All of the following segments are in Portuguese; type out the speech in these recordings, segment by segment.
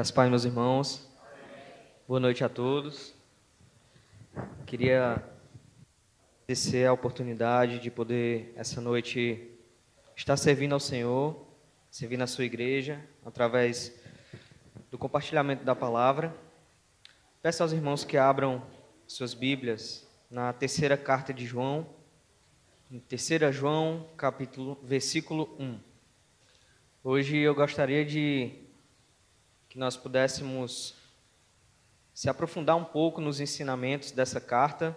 Graças Pai, meus irmãos. Boa noite a todos. Queria agradecer a oportunidade de poder, essa noite, estar servindo ao Senhor, servindo a sua igreja, através do compartilhamento da palavra. Peço aos irmãos que abram suas Bíblias na terceira carta de João, em 3 João, capítulo, versículo 1. Hoje eu gostaria de que nós pudéssemos se aprofundar um pouco nos ensinamentos dessa carta,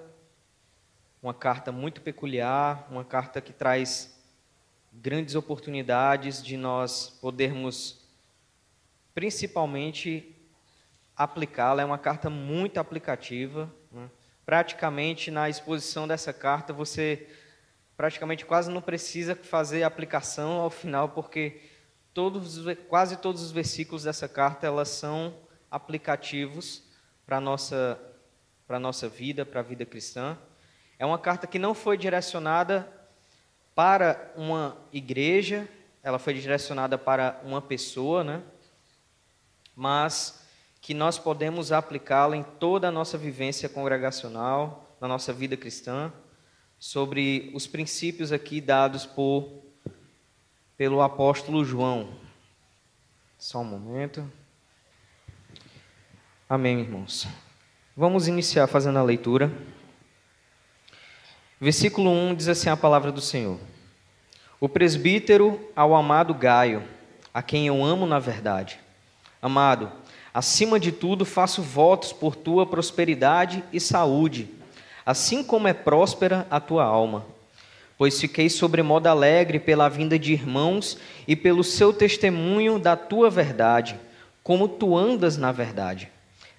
uma carta muito peculiar, uma carta que traz grandes oportunidades de nós podermos, principalmente, aplicá-la. É uma carta muito aplicativa. Né? Praticamente, na exposição dessa carta, você praticamente quase não precisa fazer aplicação ao final, porque todos, quase todos os versículos dessa carta elas são aplicativos para a nossa, para a nossa vida, para a vida cristã. É uma carta que não foi direcionada para uma igreja, ela foi direcionada para uma pessoa, né? mas que nós podemos aplicá-la em toda a nossa vivência congregacional, na nossa vida cristã, sobre os princípios aqui dados por pelo apóstolo João. Só um momento. Amém, irmãos. Vamos iniciar fazendo a leitura. Versículo 1 diz assim a palavra do Senhor: O presbítero ao amado Gaio, a quem eu amo na verdade. Amado, acima de tudo faço votos por tua prosperidade e saúde, assim como é próspera a tua alma pois fiquei sobremodo alegre pela vinda de irmãos e pelo seu testemunho da tua verdade, como tu andas na verdade.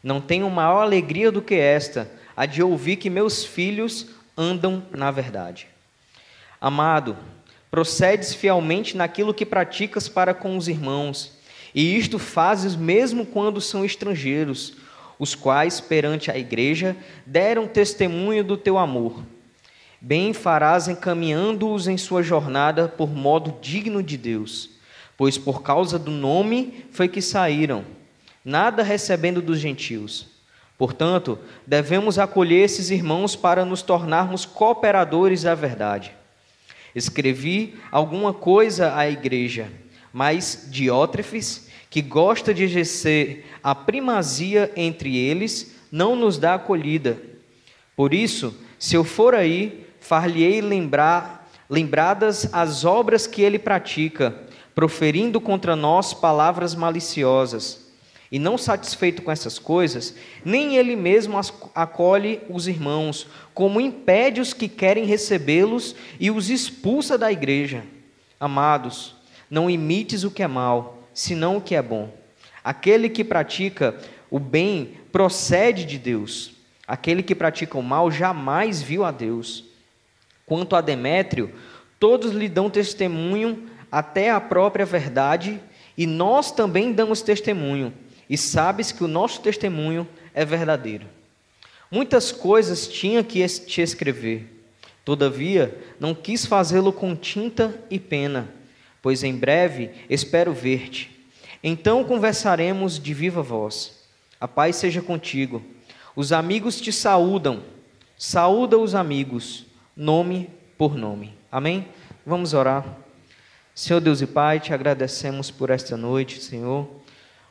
Não tenho maior alegria do que esta, a de ouvir que meus filhos andam na verdade. Amado, procedes fielmente naquilo que praticas para com os irmãos, e isto fazes mesmo quando são estrangeiros, os quais, perante a igreja, deram testemunho do teu amor Bem farás encaminhando-os em sua jornada por modo digno de Deus, pois por causa do nome foi que saíram, nada recebendo dos gentios. Portanto, devemos acolher esses irmãos para nos tornarmos cooperadores da verdade. Escrevi alguma coisa à igreja, mas Diótrefes, que gosta de exercer a primazia entre eles, não nos dá acolhida. Por isso, se eu for aí, far-lhe-ei lembrar, lembradas as obras que ele pratica, proferindo contra nós palavras maliciosas. E não satisfeito com essas coisas, nem ele mesmo acolhe os irmãos, como impede os que querem recebê-los e os expulsa da igreja. Amados, não imites o que é mal, senão o que é bom. Aquele que pratica o bem procede de Deus. Aquele que pratica o mal jamais viu a Deus. Quanto a Demétrio, todos lhe dão testemunho até a própria verdade, e nós também damos testemunho, e sabes que o nosso testemunho é verdadeiro. Muitas coisas tinha que te escrever, todavia não quis fazê-lo com tinta e pena, pois em breve espero ver-te. Então conversaremos de viva voz. A paz seja contigo. Os amigos te saúdam. Saúda os amigos nome por nome. Amém? Vamos orar. Senhor Deus e Pai, te agradecemos por esta noite, Senhor.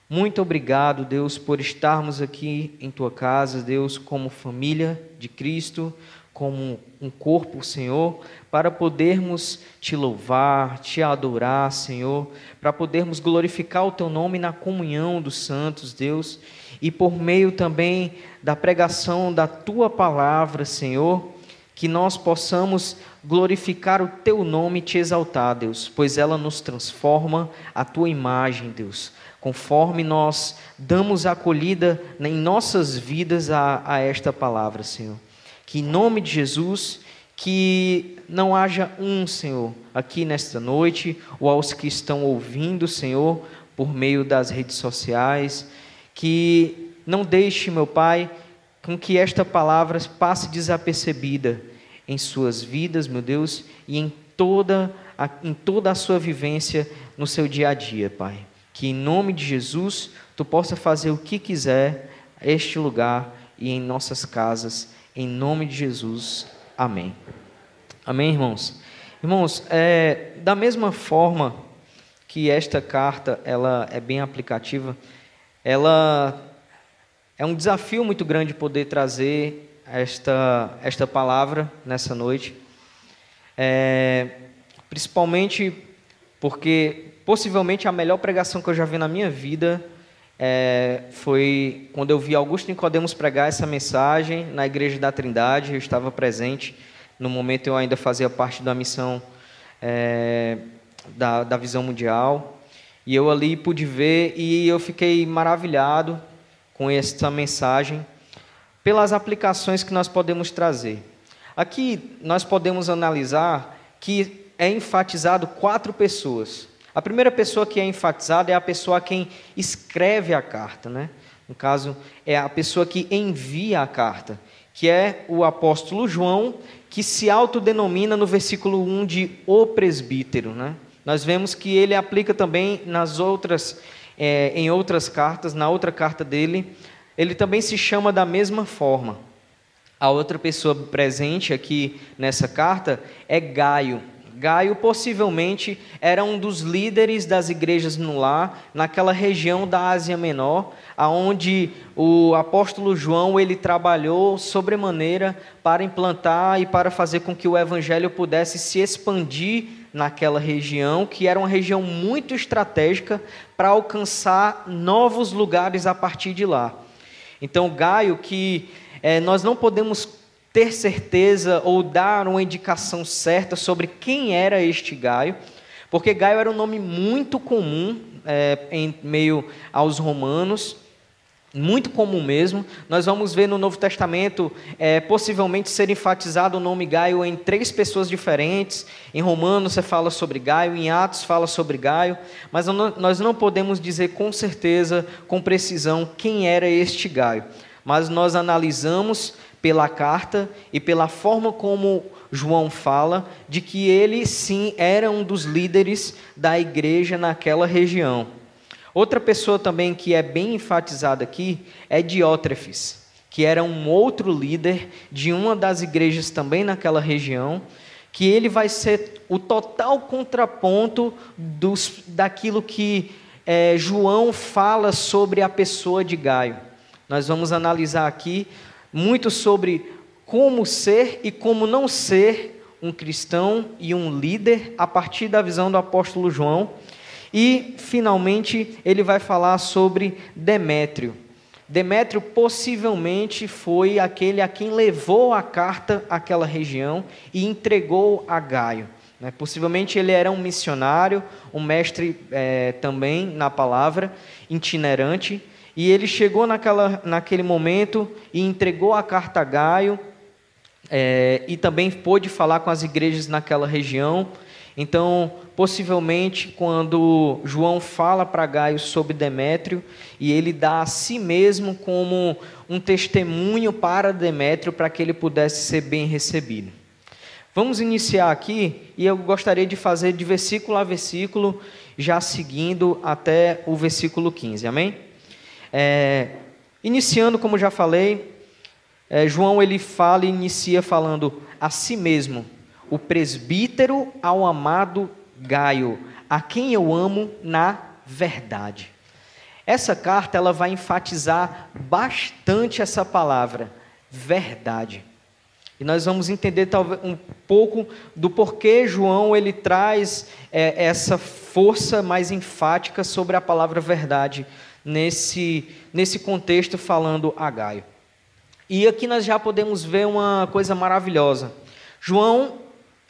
Muito obrigado, Deus, por estarmos aqui em tua casa, Deus, como família de Cristo, como um corpo, Senhor, para podermos te louvar, te adorar, Senhor, para podermos glorificar o teu nome na comunhão dos santos, Deus, e por meio também da pregação da tua palavra, Senhor, que nós possamos glorificar o teu nome e te exaltar, Deus, pois ela nos transforma a tua imagem, Deus, conforme nós damos acolhida em nossas vidas a, a esta palavra, Senhor. Que em nome de Jesus, que não haja um, Senhor, aqui nesta noite, ou aos que estão ouvindo, Senhor, por meio das redes sociais, que não deixe, meu Pai, com que esta palavra passe desapercebida em suas vidas, meu Deus, e em toda a, em toda a sua vivência no seu dia a dia, Pai. Que em nome de Jesus tu possa fazer o que quiser este lugar e em nossas casas, em nome de Jesus. Amém. Amém, irmãos. Irmãos, é, da mesma forma que esta carta ela é bem aplicativa, ela é um desafio muito grande poder trazer esta, esta palavra nessa noite, é, principalmente porque possivelmente a melhor pregação que eu já vi na minha vida é, foi quando eu vi Augusto Nicodemos pregar essa mensagem na Igreja da Trindade, eu estava presente, no momento eu ainda fazia parte da missão é, da, da Visão Mundial, e eu ali pude ver e eu fiquei maravilhado com essa mensagem, pelas aplicações que nós podemos trazer. Aqui nós podemos analisar que é enfatizado quatro pessoas. A primeira pessoa que é enfatizada é a pessoa quem escreve a carta, né? No caso, é a pessoa que envia a carta, que é o apóstolo João, que se autodenomina no versículo 1 de o presbítero, né? Nós vemos que ele aplica também nas outras, é, em outras cartas, na outra carta dele, ele também se chama da mesma forma. A outra pessoa presente aqui nessa carta é Gaio. Gaio possivelmente era um dos líderes das igrejas no lar, naquela região da Ásia Menor, aonde o apóstolo João ele trabalhou sobremaneira para implantar e para fazer com que o evangelho pudesse se expandir naquela região, que era uma região muito estratégica para alcançar novos lugares a partir de lá. Então, Gaio, que é, nós não podemos ter certeza ou dar uma indicação certa sobre quem era este Gaio, porque Gaio era um nome muito comum é, em meio aos romanos, muito comum mesmo. Nós vamos ver no Novo Testamento é, possivelmente ser enfatizado o nome Gaio em três pessoas diferentes. Em Romanos você fala sobre Gaio, em Atos fala sobre Gaio, mas nós não podemos dizer com certeza, com precisão, quem era este Gaio. Mas nós analisamos pela carta e pela forma como João fala de que ele sim era um dos líderes da igreja naquela região. Outra pessoa também que é bem enfatizada aqui é Diótrefes, que era um outro líder de uma das igrejas também naquela região, que ele vai ser o total contraponto dos, daquilo que é, João fala sobre a pessoa de Gaio. Nós vamos analisar aqui muito sobre como ser e como não ser um cristão e um líder a partir da visão do apóstolo João. E, finalmente, ele vai falar sobre Demétrio. Demétrio possivelmente foi aquele a quem levou a carta àquela região e entregou a Gaio. Né? Possivelmente ele era um missionário, um mestre é, também na palavra, itinerante, e ele chegou naquela, naquele momento e entregou a carta a Gaio, é, e também pôde falar com as igrejas naquela região. Então, possivelmente, quando João fala para Gaio sobre Demétrio, e ele dá a si mesmo como um testemunho para Demétrio, para que ele pudesse ser bem recebido. Vamos iniciar aqui, e eu gostaria de fazer de versículo a versículo, já seguindo até o versículo 15, amém? É, iniciando, como já falei, é, João ele fala e inicia falando a si mesmo, o presbítero ao amado Gaio, a quem eu amo na verdade. Essa carta ela vai enfatizar bastante essa palavra, verdade. E nós vamos entender talvez um pouco do porquê João ele traz é, essa força mais enfática sobre a palavra verdade nesse, nesse contexto falando a Gaio. E aqui nós já podemos ver uma coisa maravilhosa. João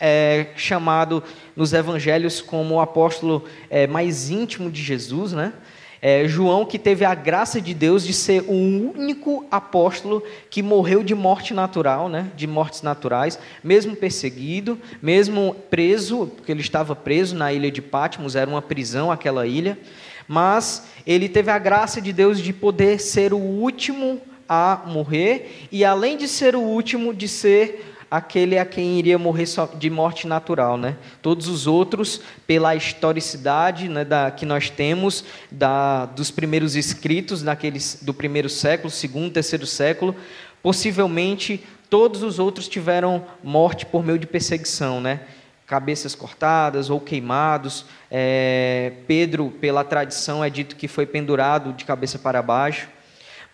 é chamado nos evangelhos como o apóstolo é, mais íntimo de Jesus, né? É, João que teve a graça de Deus de ser o único apóstolo que morreu de morte natural, né? de mortes naturais, mesmo perseguido, mesmo preso, porque ele estava preso na ilha de Patmos, era uma prisão aquela ilha, mas ele teve a graça de Deus de poder ser o último a morrer e além de ser o último, de ser aquele a quem iria morrer de morte natural, né? Todos os outros, pela historicidade né, da, que nós temos da, dos primeiros escritos daqueles, do primeiro século, segundo, terceiro século, possivelmente todos os outros tiveram morte por meio de perseguição, né? Cabeças cortadas ou queimados. É, Pedro, pela tradição, é dito que foi pendurado de cabeça para baixo.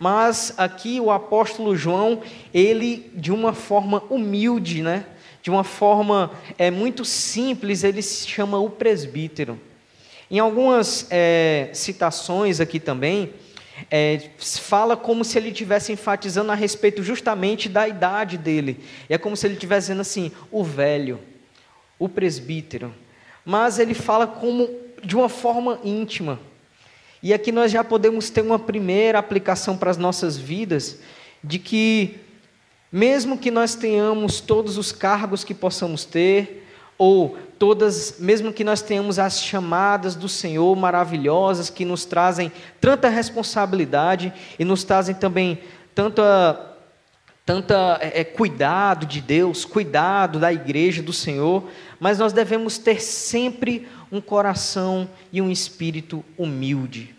Mas aqui o apóstolo João, ele de uma forma humilde, né? de uma forma é, muito simples, ele se chama o presbítero. Em algumas é, citações aqui também, é, fala como se ele estivesse enfatizando a respeito justamente da idade dele. É como se ele estivesse dizendo assim, o velho, o presbítero. Mas ele fala como de uma forma íntima. E aqui nós já podemos ter uma primeira aplicação para as nossas vidas, de que, mesmo que nós tenhamos todos os cargos que possamos ter, ou todas, mesmo que nós tenhamos as chamadas do Senhor maravilhosas que nos trazem tanta responsabilidade e nos trazem também tanta tanta é, cuidado de Deus, cuidado da igreja do Senhor, mas nós devemos ter sempre um coração e um espírito humilde.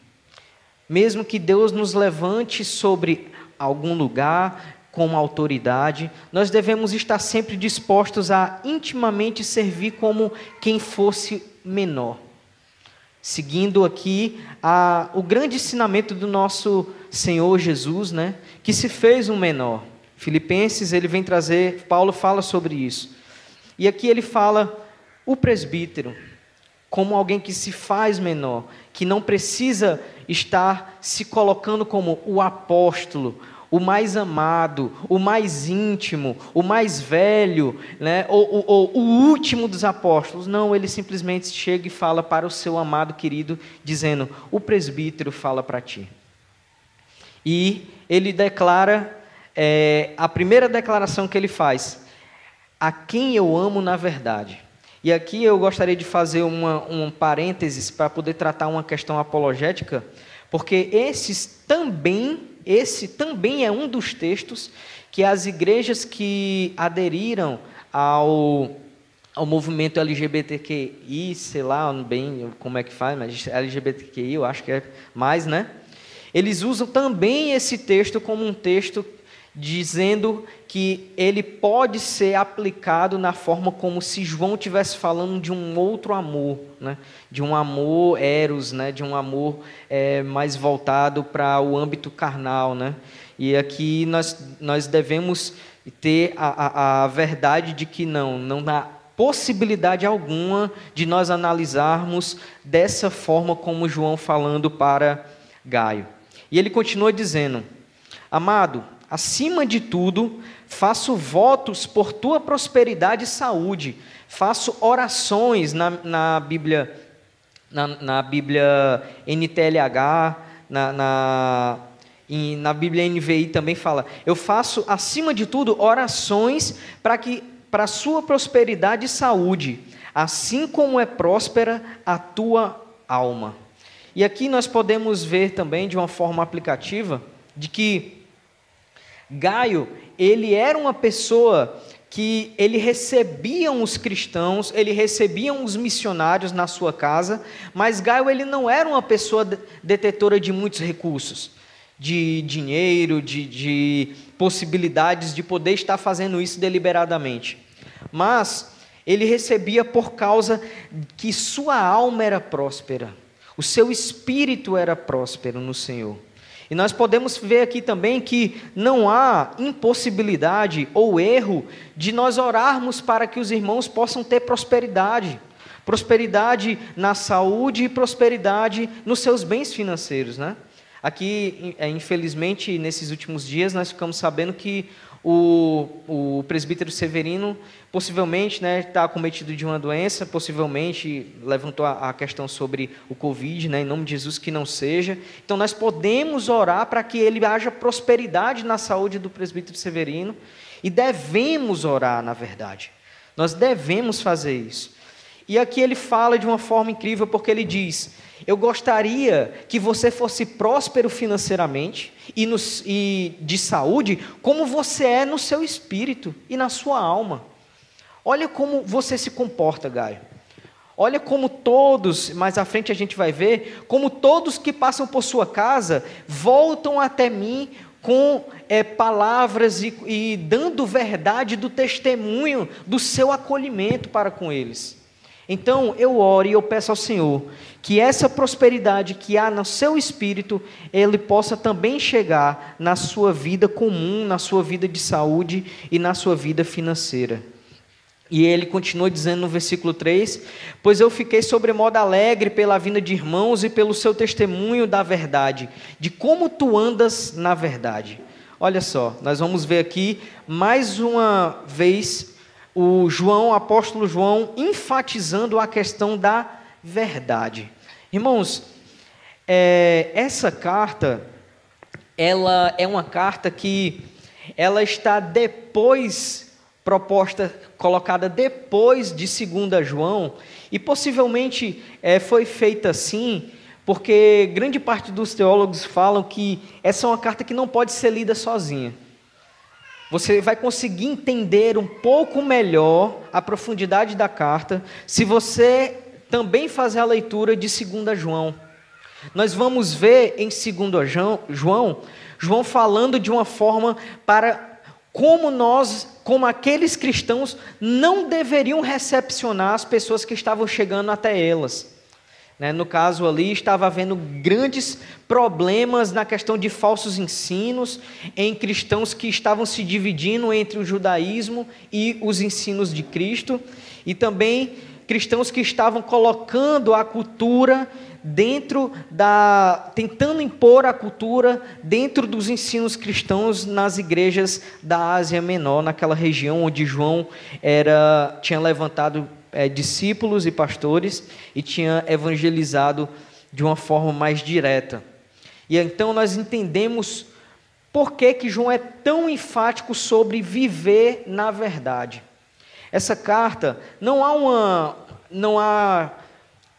Mesmo que Deus nos levante sobre algum lugar com autoridade, nós devemos estar sempre dispostos a intimamente servir como quem fosse menor. Seguindo aqui a, o grande ensinamento do nosso Senhor Jesus, né, que se fez um menor. Filipenses, ele vem trazer, Paulo fala sobre isso. E aqui ele fala o presbítero como alguém que se faz menor, que não precisa estar se colocando como o apóstolo, o mais amado, o mais íntimo, o mais velho, né? ou, ou, ou, o último dos apóstolos. Não, ele simplesmente chega e fala para o seu amado querido, dizendo: O presbítero fala para ti. E ele declara, é, a primeira declaração que ele faz: A quem eu amo na verdade. E aqui eu gostaria de fazer uma, um parênteses para poder tratar uma questão apologética, porque esses também, esse também é um dos textos que as igrejas que aderiram ao, ao movimento LGBTQI, sei lá bem como é que faz, mas LGBTQI eu acho que é mais, né? Eles usam também esse texto como um texto dizendo que ele pode ser aplicado na forma como se João estivesse falando de um outro amor, né? de um amor eros, né? de um amor é, mais voltado para o âmbito carnal. Né? E aqui nós, nós devemos ter a, a, a verdade de que não, não há possibilidade alguma de nós analisarmos dessa forma como João falando para Gaio. E ele continua dizendo: Amado, Acima de tudo, faço votos por tua prosperidade e saúde. Faço orações na, na Bíblia, na, na, Bíblia NTLH, na, na, na Bíblia NVI também fala. Eu faço, acima de tudo, orações para que para a sua prosperidade e saúde, assim como é próspera a tua alma. E aqui nós podemos ver também de uma forma aplicativa de que Gaio, ele era uma pessoa que ele recebia os cristãos, ele recebia os missionários na sua casa, mas Gaio ele não era uma pessoa detetora de muitos recursos, de dinheiro, de, de possibilidades de poder estar fazendo isso deliberadamente. Mas ele recebia por causa que sua alma era próspera, o seu espírito era próspero no Senhor. E nós podemos ver aqui também que não há impossibilidade ou erro de nós orarmos para que os irmãos possam ter prosperidade. Prosperidade na saúde e prosperidade nos seus bens financeiros, né? Aqui, é, infelizmente, nesses últimos dias, nós ficamos sabendo que o, o presbítero Severino possivelmente está né, tá cometido de uma doença, possivelmente levantou a, a, questão sobre o Covid, né, em nome de Jesus que não seja. Então nós podemos orar para que ele haja prosperidade na saúde do presbítero Severino e devemos orar, na verdade. Nós devemos fazer isso. E aqui ele fala de uma forma incrível, porque ele diz: Eu gostaria que você fosse próspero financeiramente e, no, e de saúde, como você é no seu espírito e na sua alma. Olha como você se comporta, Gaio. Olha como todos, mais à frente a gente vai ver, como todos que passam por sua casa voltam até mim com é, palavras e, e dando verdade do testemunho do seu acolhimento para com eles. Então eu oro e eu peço ao Senhor que essa prosperidade que há no seu espírito, ele possa também chegar na sua vida comum, na sua vida de saúde e na sua vida financeira. E ele continua dizendo no versículo 3: Pois eu fiquei sobremodo alegre pela vinda de irmãos e pelo seu testemunho da verdade, de como tu andas na verdade. Olha só, nós vamos ver aqui mais uma vez o João, o apóstolo João, enfatizando a questão da verdade. Irmãos, é, essa carta, ela é uma carta que ela está depois proposta colocada depois de 2 João, e possivelmente é, foi feita assim, porque grande parte dos teólogos falam que essa é uma carta que não pode ser lida sozinha. Você vai conseguir entender um pouco melhor a profundidade da carta se você também fazer a leitura de 2 João. Nós vamos ver em 2 João, João falando de uma forma para como nós, como aqueles cristãos, não deveriam recepcionar as pessoas que estavam chegando até elas. Né? No caso ali, estava havendo grandes problemas na questão de falsos ensinos, em cristãos que estavam se dividindo entre o judaísmo e os ensinos de Cristo, e também cristãos que estavam colocando a cultura dentro da tentando impor a cultura dentro dos ensinos cristãos nas igrejas da Ásia Menor, naquela região onde João era tinha levantado é, discípulos e pastores e tinha evangelizado de uma forma mais direta. E então nós entendemos por que, que João é tão enfático sobre viver na verdade. Essa carta não há uma não há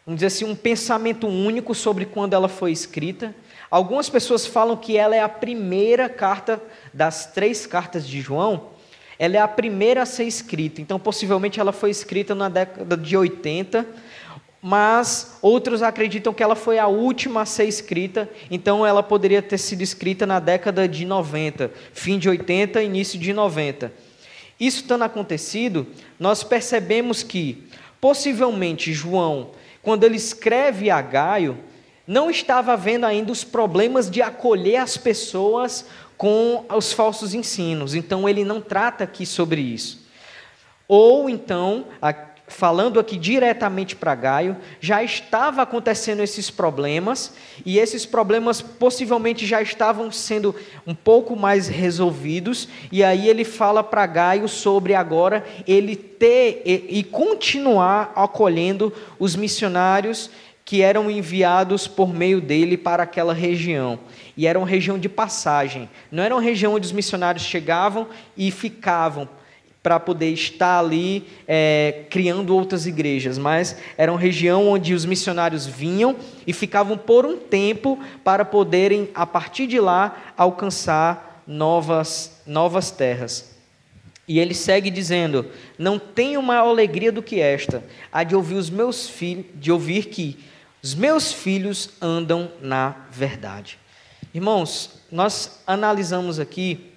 vamos dizer assim, um pensamento único sobre quando ela foi escrita. Algumas pessoas falam que ela é a primeira carta das três cartas de João, ela é a primeira a ser escrita. Então, possivelmente ela foi escrita na década de 80, mas outros acreditam que ela foi a última a ser escrita, então ela poderia ter sido escrita na década de 90, fim de 80, início de 90. Isso tendo acontecido, nós percebemos que possivelmente João quando ele escreve a Gaio, não estava vendo ainda os problemas de acolher as pessoas com os falsos ensinos. Então ele não trata aqui sobre isso. Ou então, falando aqui diretamente para Gaio, já estava acontecendo esses problemas, e esses problemas possivelmente já estavam sendo um pouco mais resolvidos, e aí ele fala para Gaio sobre agora ele ter e, e continuar acolhendo os missionários que eram enviados por meio dele para aquela região. E era uma região de passagem, não era uma região onde os missionários chegavam e ficavam para poder estar ali é, criando outras igrejas, mas era uma região onde os missionários vinham e ficavam por um tempo para poderem, a partir de lá, alcançar novas, novas terras. E ele segue dizendo: Não tenho maior alegria do que esta, a de ouvir os meus filhos, de ouvir que os meus filhos andam na verdade. Irmãos, nós analisamos aqui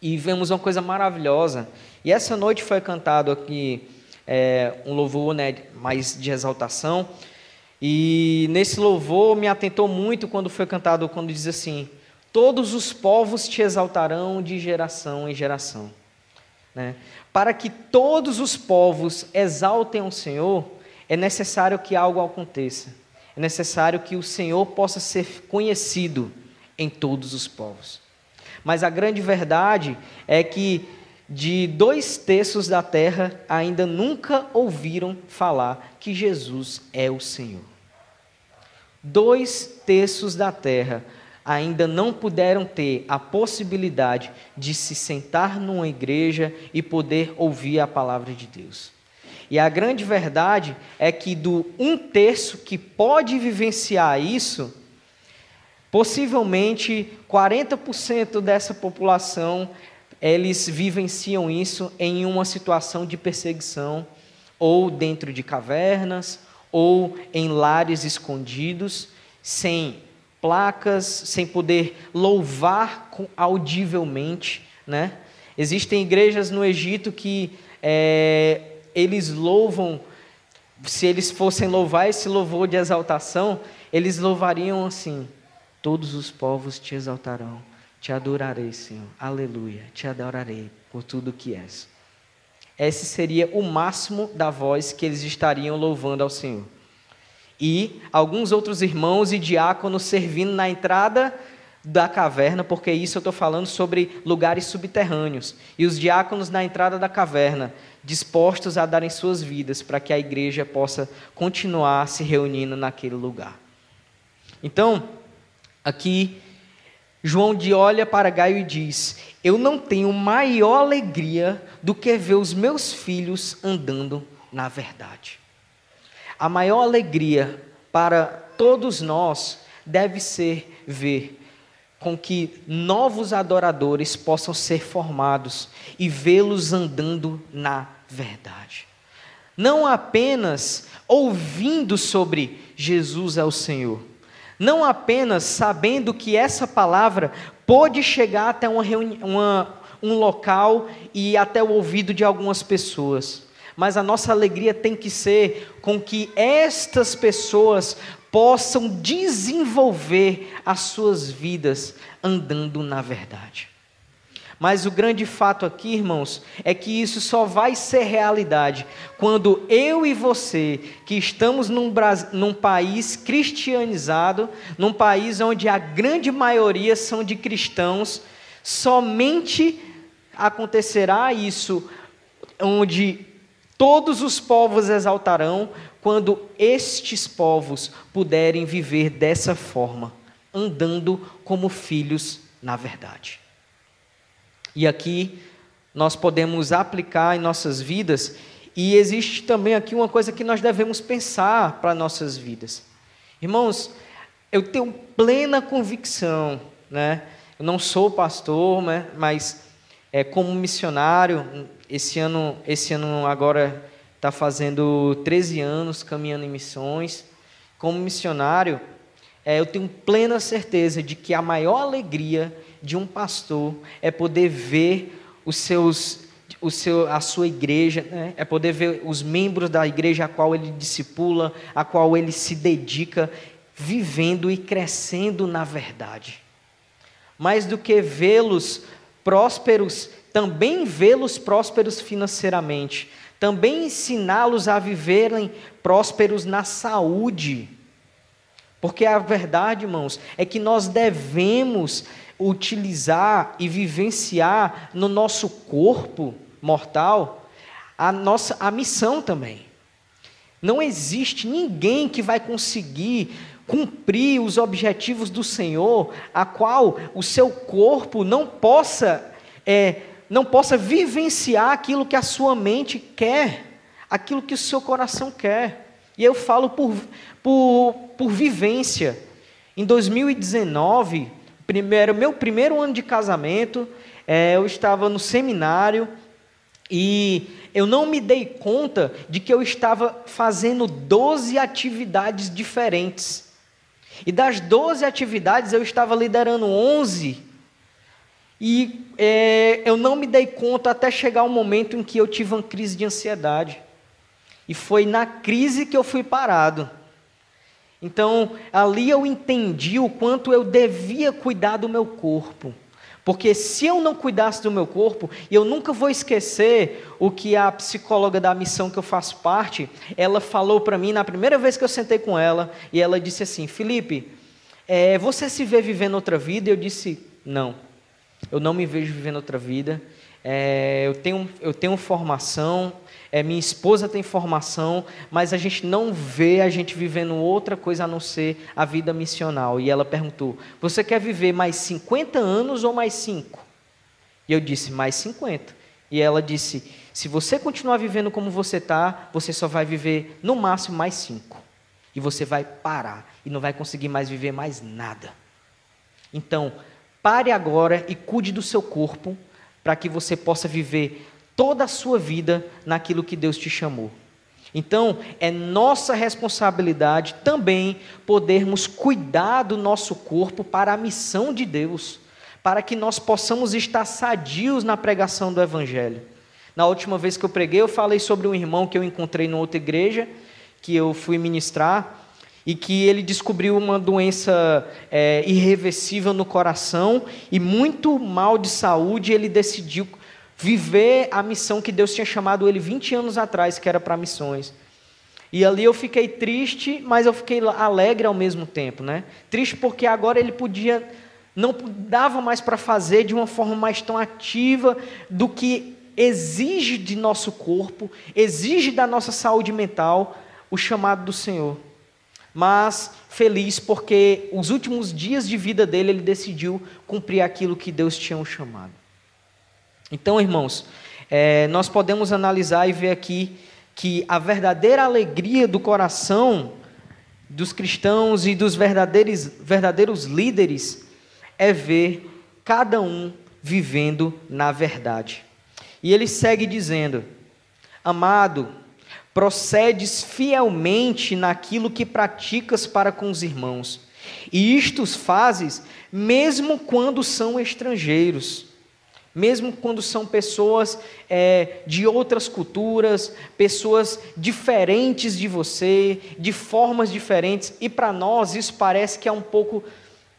e vemos uma coisa maravilhosa. E essa noite foi cantado aqui é, um louvor né, mais de exaltação. E nesse louvor me atentou muito quando foi cantado, quando diz assim: Todos os povos te exaltarão de geração em geração. Né? Para que todos os povos exaltem o Senhor, é necessário que algo aconteça. É necessário que o Senhor possa ser conhecido em todos os povos. Mas a grande verdade é que de dois terços da terra ainda nunca ouviram falar que Jesus é o Senhor. Dois terços da terra ainda não puderam ter a possibilidade de se sentar numa igreja e poder ouvir a palavra de Deus. E a grande verdade é que do um terço que pode vivenciar isso, possivelmente 40% dessa população eles vivenciam isso em uma situação de perseguição, ou dentro de cavernas, ou em lares escondidos, sem placas, sem poder louvar audivelmente, né? Existem igrejas no Egito que é, eles louvam, se eles fossem louvar esse louvor de exaltação, eles louvariam assim: todos os povos te exaltarão, te adorarei, Senhor, aleluia, te adorarei por tudo que és. Esse seria o máximo da voz que eles estariam louvando ao Senhor. E alguns outros irmãos e diáconos servindo na entrada da caverna, porque isso eu estou falando sobre lugares subterrâneos. E os diáconos na entrada da caverna, dispostos a darem suas vidas para que a igreja possa continuar se reunindo naquele lugar. Então, aqui, João de olha para Gaio e diz: Eu não tenho maior alegria do que ver os meus filhos andando na verdade. A maior alegria para todos nós deve ser ver com que novos adoradores possam ser formados e vê-los andando na verdade. Não apenas ouvindo sobre Jesus é o Senhor, não apenas sabendo que essa palavra pode chegar até uma, uma, um local e até o ouvido de algumas pessoas, mas a nossa alegria tem que ser com que estas pessoas possam desenvolver as suas vidas andando na verdade. Mas o grande fato aqui, irmãos, é que isso só vai ser realidade quando eu e você, que estamos num, num, país cristianizado, num país onde a grande maioria são de cristãos, somente acontecerá isso, onde todos os povos exaltarão, quando estes povos puderem viver dessa forma, andando como filhos na verdade. E aqui nós podemos aplicar em nossas vidas, e existe também aqui uma coisa que nós devemos pensar para nossas vidas. Irmãos, eu tenho plena convicção, né? Eu não sou pastor, né? mas é, como missionário, esse ano, esse ano agora está fazendo 13 anos caminhando em missões. Como missionário, é, eu tenho plena certeza de que a maior alegria de um pastor é poder ver os seus, o seu, a sua igreja, né? é poder ver os membros da igreja a qual ele discipula, a qual ele se dedica, vivendo e crescendo na verdade. Mais do que vê-los prósperos, também vê-los prósperos financeiramente, também ensiná-los a viverem prósperos na saúde. Porque a verdade, irmãos, é que nós devemos utilizar e vivenciar no nosso corpo mortal a nossa a missão também. Não existe ninguém que vai conseguir cumprir os objetivos do Senhor, a qual o seu corpo não possa é, não possa vivenciar aquilo que a sua mente quer, aquilo que o seu coração quer. E eu falo por, por, por vivência. Em 2019, primeiro, meu primeiro ano de casamento, é, eu estava no seminário e eu não me dei conta de que eu estava fazendo 12 atividades diferentes. E das 12 atividades, eu estava liderando 11 e é, eu não me dei conta até chegar o momento em que eu tive uma crise de ansiedade. E foi na crise que eu fui parado. Então, ali eu entendi o quanto eu devia cuidar do meu corpo. Porque se eu não cuidasse do meu corpo, eu nunca vou esquecer o que a psicóloga da missão que eu faço parte, ela falou para mim na primeira vez que eu sentei com ela, e ela disse assim: Felipe, é, você se vê vivendo outra vida? E eu disse: não eu não me vejo vivendo outra vida. É, eu, tenho, eu tenho formação, é, minha esposa tem formação, mas a gente não vê a gente vivendo outra coisa a não ser a vida missional. E ela perguntou: Você quer viver mais 50 anos ou mais 5? E eu disse: Mais 50. E ela disse: se você continuar vivendo como você está, você só vai viver no máximo mais cinco. E você vai parar e não vai conseguir mais viver mais nada. Então, pare agora e cuide do seu corpo para que você possa viver toda a sua vida naquilo que Deus te chamou. Então, é nossa responsabilidade também podermos cuidar do nosso corpo para a missão de Deus, para que nós possamos estar sadios na pregação do Evangelho. Na última vez que eu preguei, eu falei sobre um irmão que eu encontrei em outra igreja, que eu fui ministrar, e que ele descobriu uma doença é, irreversível no coração e muito mal de saúde, ele decidiu viver a missão que Deus tinha chamado ele 20 anos atrás, que era para missões. E ali eu fiquei triste, mas eu fiquei alegre ao mesmo tempo, né? Triste porque agora ele podia não dava mais para fazer de uma forma mais tão ativa do que exige de nosso corpo, exige da nossa saúde mental o chamado do Senhor. Mas feliz porque os últimos dias de vida dele ele decidiu cumprir aquilo que Deus tinha o chamado. Então, irmãos, é, nós podemos analisar e ver aqui que a verdadeira alegria do coração dos cristãos e dos verdadeiros, verdadeiros líderes é ver cada um vivendo na verdade. E ele segue dizendo: Amado, procedes fielmente naquilo que praticas para com os irmãos, e isto fazes mesmo quando são estrangeiros mesmo quando são pessoas é, de outras culturas, pessoas diferentes de você, de formas diferentes, e para nós isso parece que é um pouco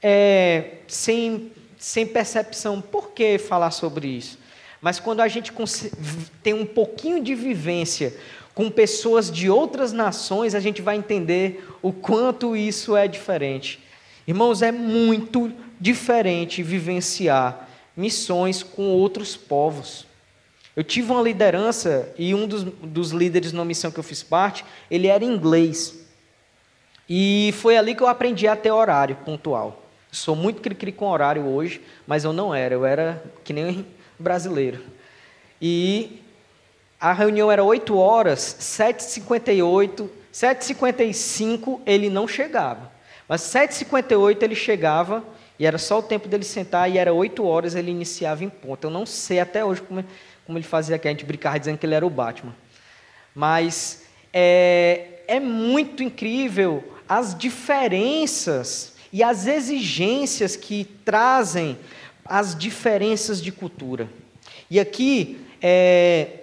é, sem, sem percepção. Por que falar sobre isso? Mas quando a gente tem um pouquinho de vivência com pessoas de outras nações, a gente vai entender o quanto isso é diferente. Irmãos, é muito diferente vivenciar missões com outros povos. Eu tive uma liderança e um dos, dos líderes na missão que eu fiz parte, ele era inglês. E foi ali que eu aprendi a ter horário pontual. Sou muito cri-cri com horário hoje, mas eu não era, eu era que nem brasileiro. E a reunião era 8 horas, 7h58, 7h55 ele não chegava. Mas 7h58 ele chegava e era só o tempo dele sentar e era oito horas ele iniciava em ponto. Eu não sei até hoje como, como ele fazia aqui. A gente brincava dizendo que ele era o Batman. Mas é, é muito incrível as diferenças e as exigências que trazem as diferenças de cultura. E aqui, é,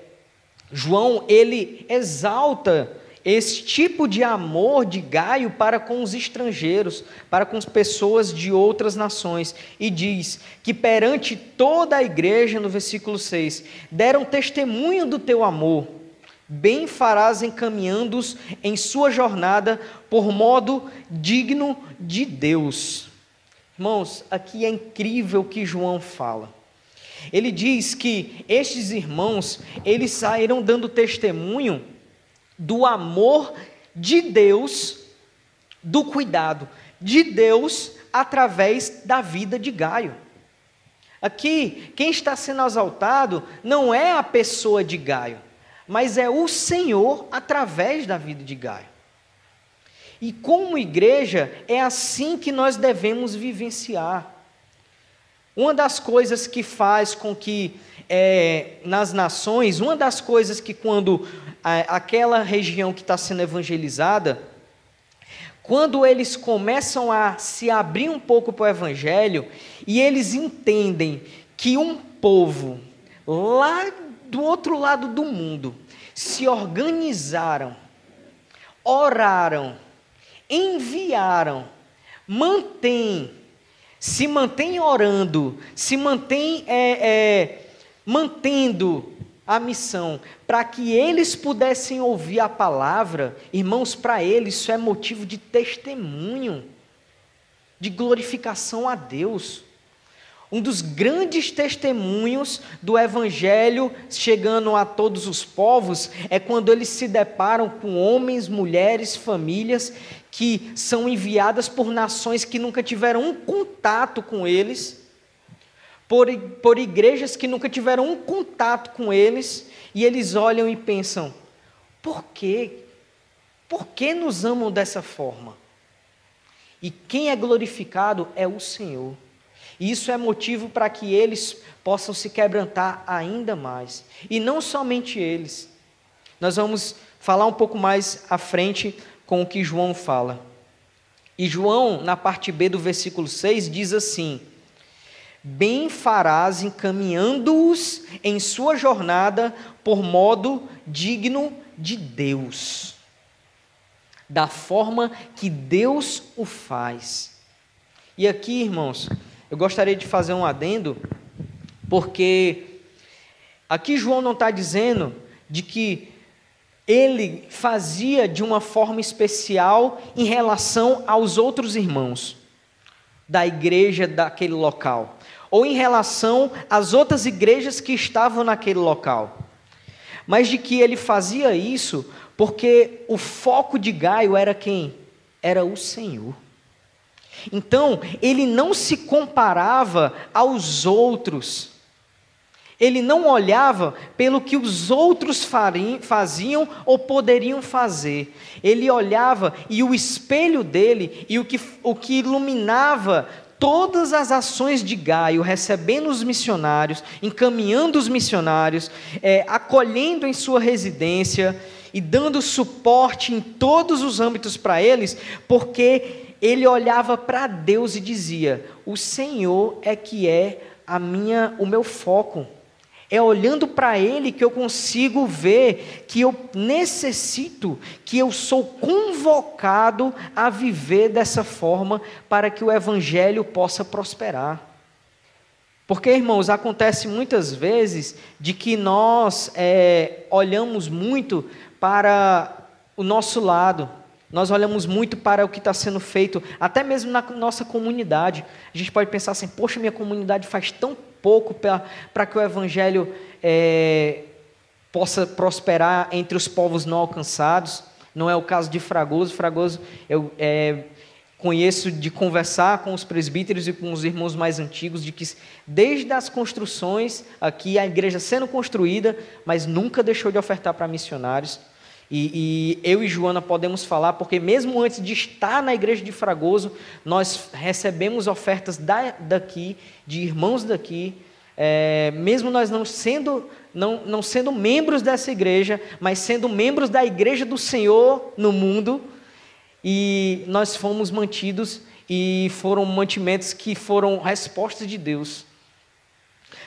João, ele exalta esse tipo de amor de Gaio para com os estrangeiros, para com as pessoas de outras nações, e diz que perante toda a igreja, no versículo 6, deram testemunho do teu amor, bem farás encaminhando-os em sua jornada por modo digno de Deus. Irmãos, aqui é incrível o que João fala. Ele diz que estes irmãos, eles saíram dando testemunho do amor de Deus, do cuidado de Deus através da vida de Gaio. Aqui, quem está sendo exaltado não é a pessoa de Gaio, mas é o Senhor através da vida de Gaio. E como igreja, é assim que nós devemos vivenciar. Uma das coisas que faz com que é, nas nações, uma das coisas que quando a, aquela região que está sendo evangelizada, quando eles começam a se abrir um pouco para o evangelho e eles entendem que um povo lá do outro lado do mundo se organizaram, oraram, enviaram, mantém, se mantém orando, se mantém é, é, mantendo a missão, para que eles pudessem ouvir a palavra, irmãos, para eles isso é motivo de testemunho, de glorificação a Deus. Um dos grandes testemunhos do Evangelho chegando a todos os povos é quando eles se deparam com homens, mulheres, famílias que são enviadas por nações que nunca tiveram um contato com eles por, por igrejas que nunca tiveram um contato com eles, e eles olham e pensam: por quê? Por que nos amam dessa forma? E quem é glorificado é o Senhor. E isso é motivo para que eles possam se quebrantar ainda mais. E não somente eles. Nós vamos falar um pouco mais à frente com o que João fala. E João, na parte B do versículo 6, diz assim: Bem farás encaminhando-os em sua jornada por modo digno de Deus, da forma que Deus o faz. E aqui, irmãos, eu gostaria de fazer um adendo, porque aqui João não está dizendo de que ele fazia de uma forma especial em relação aos outros irmãos da igreja daquele local, ou em relação às outras igrejas que estavam naquele local, mas de que ele fazia isso porque o foco de Gaio era quem? Era o Senhor. Então, ele não se comparava aos outros ele não olhava pelo que os outros faziam ou poderiam fazer. Ele olhava e o espelho dele e o que, o que iluminava todas as ações de Gaio, recebendo os missionários, encaminhando os missionários, é, acolhendo em sua residência e dando suporte em todos os âmbitos para eles, porque ele olhava para Deus e dizia: O Senhor é que é a minha, o meu foco. É olhando para Ele que eu consigo ver que eu necessito, que eu sou convocado a viver dessa forma para que o Evangelho possa prosperar. Porque, irmãos, acontece muitas vezes de que nós é, olhamos muito para o nosso lado, nós olhamos muito para o que está sendo feito, até mesmo na nossa comunidade. A gente pode pensar assim: poxa, minha comunidade faz tão pouco para que o evangelho é, possa prosperar entre os povos não alcançados. Não é o caso de Fragoso. Fragoso, eu é, conheço de conversar com os presbíteros e com os irmãos mais antigos, de que desde as construções aqui, a igreja sendo construída, mas nunca deixou de ofertar para missionários. E, e, eu e Joana podemos falar, porque mesmo antes de estar na igreja de Fragoso, nós recebemos ofertas da, daqui, de irmãos daqui, é, mesmo nós não sendo, não, não sendo membros dessa igreja, mas sendo membros da igreja do Senhor no mundo, e nós fomos mantidos e foram mantimentos que foram respostas de Deus.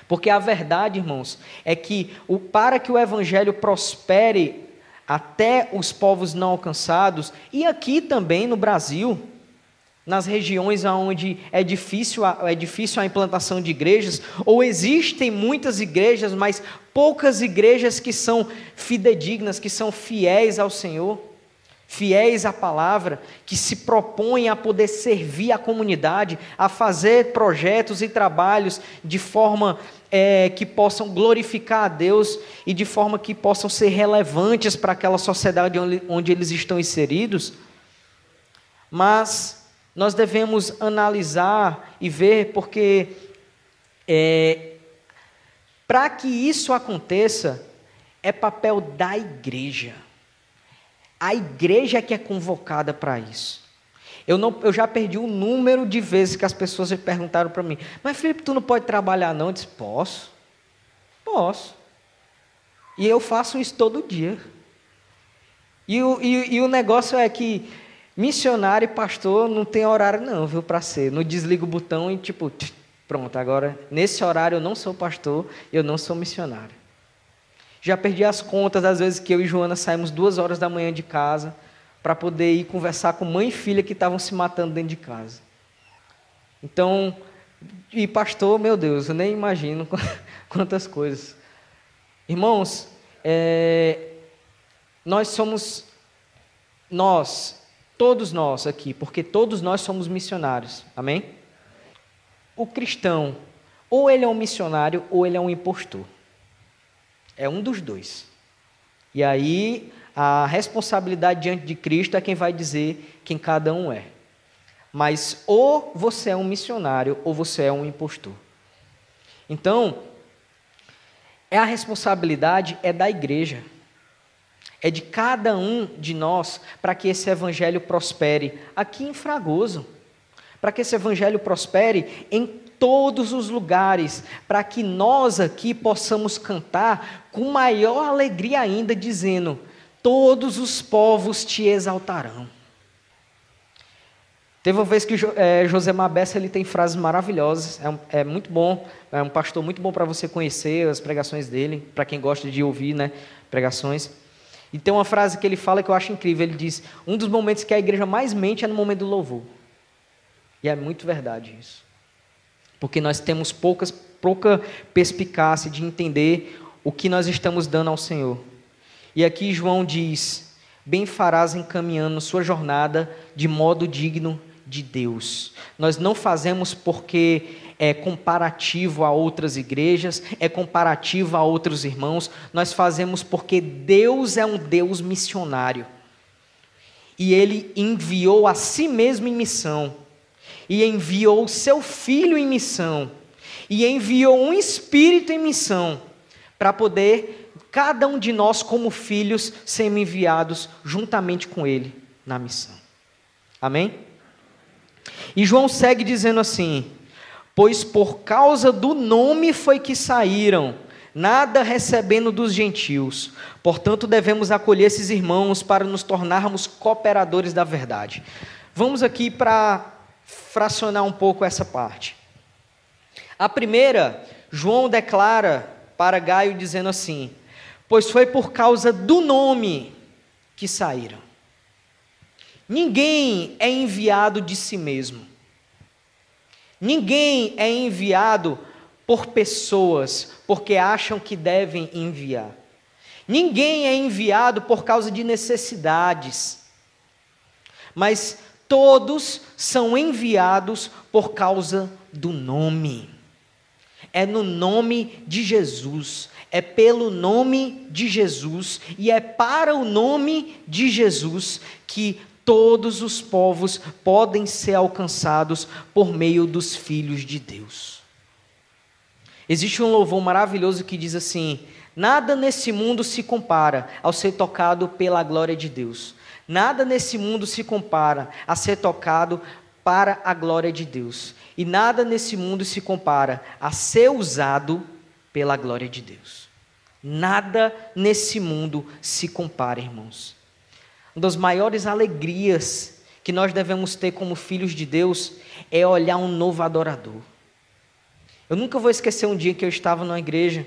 Porque a verdade, irmãos, é que o, para que o evangelho prospere até os povos não alcançados, e aqui também no Brasil, nas regiões onde é difícil, a, é difícil a implantação de igrejas, ou existem muitas igrejas, mas poucas igrejas que são fidedignas, que são fiéis ao Senhor, fiéis à palavra, que se propõem a poder servir a comunidade, a fazer projetos e trabalhos de forma é, que possam glorificar a Deus e de forma que possam ser relevantes para aquela sociedade onde, onde eles estão inseridos. Mas nós devemos analisar e ver, porque é, para que isso aconteça, é papel da igreja. A igreja é que é convocada para isso. Eu, não, eu já perdi o número de vezes que as pessoas perguntaram para mim: Mas Felipe, tu não pode trabalhar, não? Eu disse: Posso. Posso. E eu faço isso todo dia. E o, e, e o negócio é que missionário e pastor não tem horário, não, viu, para ser. Não desliga o botão e tipo, pronto, agora nesse horário eu não sou pastor, eu não sou missionário. Já perdi as contas das vezes que eu e Joana saímos duas horas da manhã de casa para poder ir conversar com mãe e filha que estavam se matando dentro de casa. Então, e pastor, meu Deus, eu nem imagino quantas coisas. Irmãos, é, nós somos, nós, todos nós aqui, porque todos nós somos missionários, amém? O cristão, ou ele é um missionário, ou ele é um impostor. É um dos dois. E aí, a responsabilidade diante de Cristo é quem vai dizer quem cada um é. Mas ou você é um missionário ou você é um impostor. Então, é a responsabilidade é da igreja. É de cada um de nós para que esse evangelho prospere aqui em Fragoso. Para que esse evangelho prospere em todos os lugares, para que nós aqui possamos cantar com maior alegria ainda, dizendo: Todos os povos te exaltarão. Teve uma vez que é, José Mabessa ele tem frases maravilhosas, é, um, é muito bom, é um pastor muito bom para você conhecer as pregações dele, para quem gosta de ouvir né, pregações. E tem uma frase que ele fala que eu acho incrível, ele diz, um dos momentos que a igreja mais mente é no momento do louvor. E é muito verdade isso. Porque nós temos poucas, pouca perspicácia de entender o que nós estamos dando ao Senhor. E aqui João diz, bem farás encaminhando sua jornada de modo digno de Deus. Nós não fazemos porque é comparativo a outras igrejas, é comparativo a outros irmãos, nós fazemos porque Deus é um Deus missionário. E ele enviou a si mesmo em missão, e enviou seu filho em missão, e enviou um espírito em missão, para poder cada um de nós, como filhos, sermos enviados juntamente com ele na missão. Amém? E João segue dizendo assim: Pois por causa do nome foi que saíram, nada recebendo dos gentios. Portanto, devemos acolher esses irmãos para nos tornarmos cooperadores da verdade. Vamos aqui para fracionar um pouco essa parte. A primeira, João declara para Gaio dizendo assim: Pois foi por causa do nome que saíram. Ninguém é enviado de si mesmo. Ninguém é enviado por pessoas porque acham que devem enviar. Ninguém é enviado por causa de necessidades. Mas todos são enviados por causa do nome. É no nome de Jesus, é pelo nome de Jesus e é para o nome de Jesus que todos os povos podem ser alcançados por meio dos filhos de Deus. Existe um louvor maravilhoso que diz assim: Nada nesse mundo se compara ao ser tocado pela glória de Deus. Nada nesse mundo se compara a ser tocado para a glória de Deus. E nada nesse mundo se compara a ser usado pela glória de Deus. Nada nesse mundo se compara, irmãos. Uma das maiores alegrias que nós devemos ter como filhos de Deus é olhar um novo adorador. Eu nunca vou esquecer um dia que eu estava numa igreja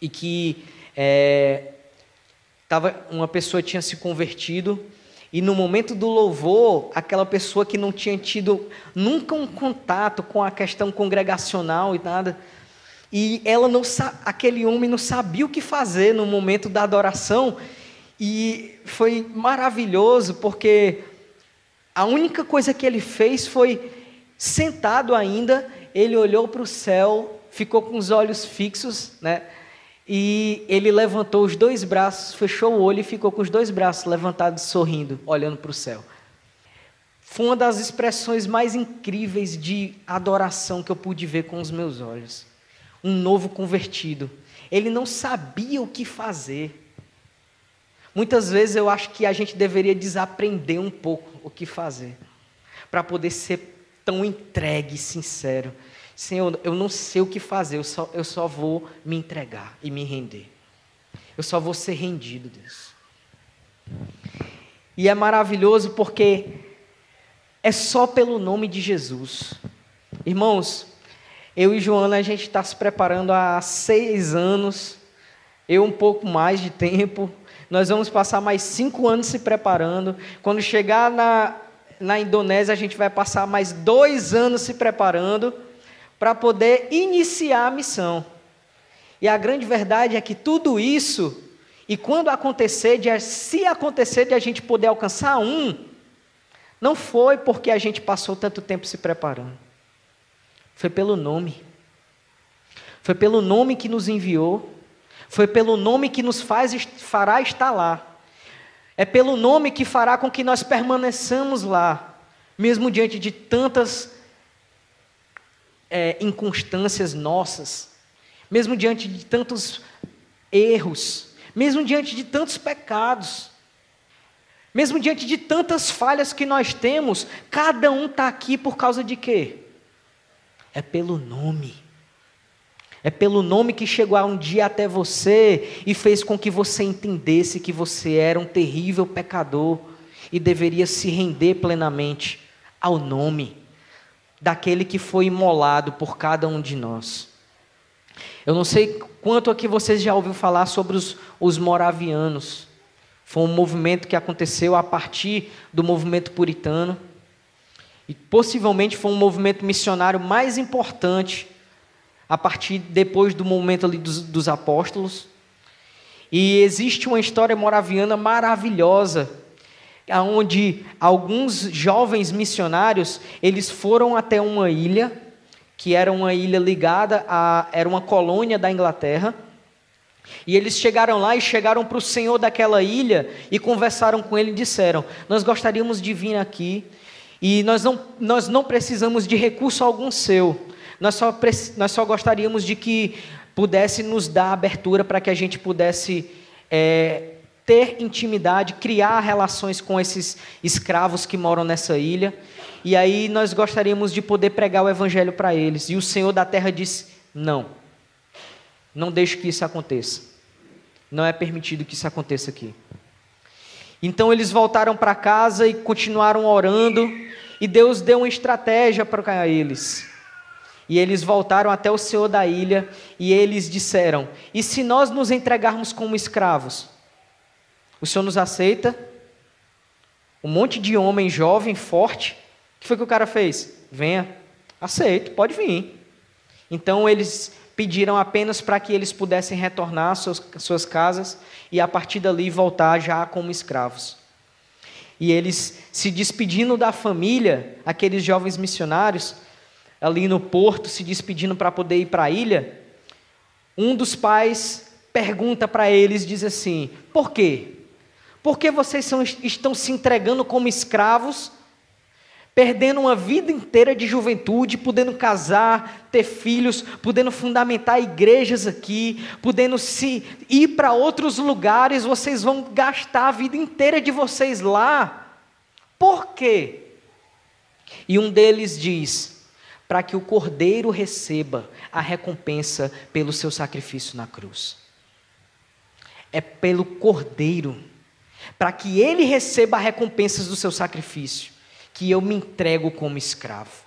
e que é, tava, uma pessoa tinha se convertido e no momento do louvor, aquela pessoa que não tinha tido nunca um contato com a questão congregacional e nada, e ela não aquele homem não sabia o que fazer no momento da adoração, e foi maravilhoso porque a única coisa que ele fez foi, sentado ainda, ele olhou para o céu, ficou com os olhos fixos, né? E ele levantou os dois braços, fechou o olho e ficou com os dois braços levantados, sorrindo, olhando para o céu. Foi uma das expressões mais incríveis de adoração que eu pude ver com os meus olhos. Um novo convertido. Ele não sabia o que fazer. Muitas vezes eu acho que a gente deveria desaprender um pouco o que fazer, para poder ser tão entregue e sincero. Senhor, eu não sei o que fazer, eu só, eu só vou me entregar e me render. Eu só vou ser rendido, Deus. E é maravilhoso porque é só pelo nome de Jesus. Irmãos, eu e Joana, a gente está se preparando há seis anos, eu um pouco mais de tempo, nós vamos passar mais cinco anos se preparando. Quando chegar na, na Indonésia, a gente vai passar mais dois anos se preparando para poder iniciar a missão. E a grande verdade é que tudo isso, e quando acontecer, de, se acontecer de a gente poder alcançar um, não foi porque a gente passou tanto tempo se preparando. Foi pelo nome. Foi pelo nome que nos enviou. Foi pelo nome que nos faz, fará estar lá. É pelo nome que fará com que nós permaneçamos lá, mesmo diante de tantas é, inconstâncias nossas, mesmo diante de tantos erros, mesmo diante de tantos pecados, mesmo diante de tantas falhas que nós temos, cada um está aqui por causa de quê? É pelo nome. É pelo nome que chegou um dia até você e fez com que você entendesse que você era um terrível pecador e deveria se render plenamente ao nome daquele que foi imolado por cada um de nós. Eu não sei quanto aqui vocês já ouviram falar sobre os, os moravianos. Foi um movimento que aconteceu a partir do movimento puritano. E possivelmente foi um movimento missionário mais importante a partir depois do momento ali dos, dos apóstolos. E existe uma história moraviana maravilhosa onde alguns jovens missionários eles foram até uma ilha que era uma ilha ligada a era uma colônia da Inglaterra e eles chegaram lá e chegaram para o senhor daquela ilha e conversaram com ele e disseram nós gostaríamos de vir aqui e nós não nós não precisamos de recurso algum seu nós só nós só gostaríamos de que pudesse nos dar abertura para que a gente pudesse é, ter intimidade, criar relações com esses escravos que moram nessa ilha. E aí nós gostaríamos de poder pregar o evangelho para eles. E o Senhor da terra disse: Não, não deixe que isso aconteça. Não é permitido que isso aconteça aqui. Então eles voltaram para casa e continuaram orando. E Deus deu uma estratégia para eles. E eles voltaram até o Senhor da ilha e eles disseram: E se nós nos entregarmos como escravos? O Senhor nos aceita. Um monte de homem jovem, forte. O que foi que o cara fez? Venha, aceito, pode vir. Então eles pediram apenas para que eles pudessem retornar às suas, suas casas e a partir dali voltar já como escravos. E eles se despedindo da família, aqueles jovens missionários, ali no porto, se despedindo para poder ir para a ilha, um dos pais pergunta para eles, diz assim: por quê? Porque vocês são, estão se entregando como escravos, perdendo uma vida inteira de juventude, podendo casar, ter filhos, podendo fundamentar igrejas aqui, podendo se ir para outros lugares, vocês vão gastar a vida inteira de vocês lá. Por quê? E um deles diz: para que o cordeiro receba a recompensa pelo seu sacrifício na cruz. É pelo cordeiro para que ele receba recompensas do seu sacrifício, que eu me entrego como escravo.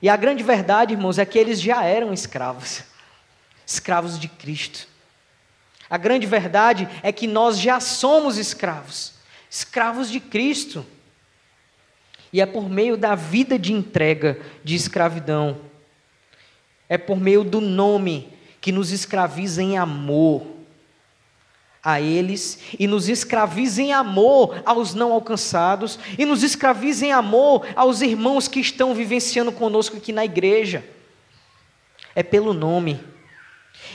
E a grande verdade, irmãos, é que eles já eram escravos, escravos de Cristo. A grande verdade é que nós já somos escravos, escravos de Cristo. E é por meio da vida de entrega, de escravidão, é por meio do nome que nos escraviza em amor a eles e nos escraviza em amor aos não alcançados e nos escraviza em amor aos irmãos que estão vivenciando conosco aqui na igreja. É pelo nome.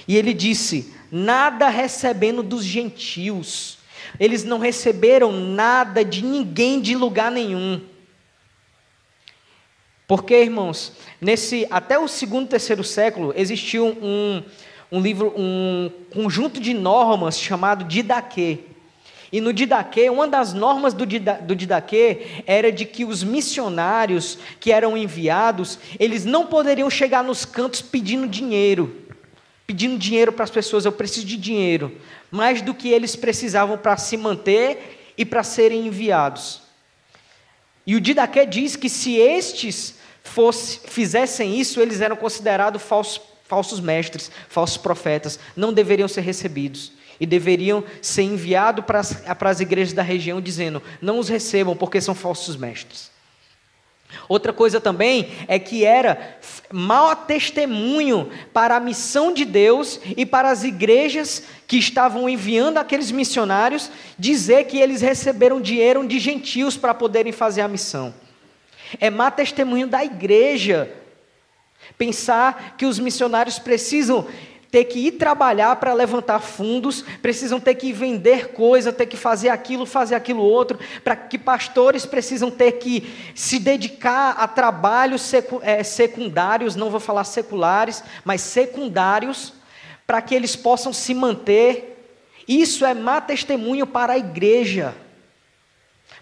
E ele disse: nada recebendo dos gentios. Eles não receberam nada de ninguém de lugar nenhum. Porque, irmãos, nesse até o segundo, terceiro século existiu um, um livro, um conjunto de normas chamado Didaquê. E no Didaquê, uma das normas do, Dida, do Didaquê era de que os missionários que eram enviados, eles não poderiam chegar nos cantos pedindo dinheiro, pedindo dinheiro para as pessoas, eu preciso de dinheiro, mais do que eles precisavam para se manter e para serem enviados. E o Didaquê diz que se estes fosse, fizessem isso, eles eram considerados falsos falsos mestres, falsos profetas, não deveriam ser recebidos. E deveriam ser enviados para as, para as igrejas da região, dizendo: não os recebam, porque são falsos mestres. Outra coisa também é que era mau testemunho para a missão de Deus e para as igrejas que estavam enviando aqueles missionários dizer que eles receberam dinheiro de gentios para poderem fazer a missão. É má testemunho da igreja Pensar que os missionários precisam ter que ir trabalhar para levantar fundos, precisam ter que vender coisa, ter que fazer aquilo, fazer aquilo outro, para que pastores precisam ter que se dedicar a trabalhos é, secundários, não vou falar seculares, mas secundários, para que eles possam se manter. Isso é má testemunho para a igreja.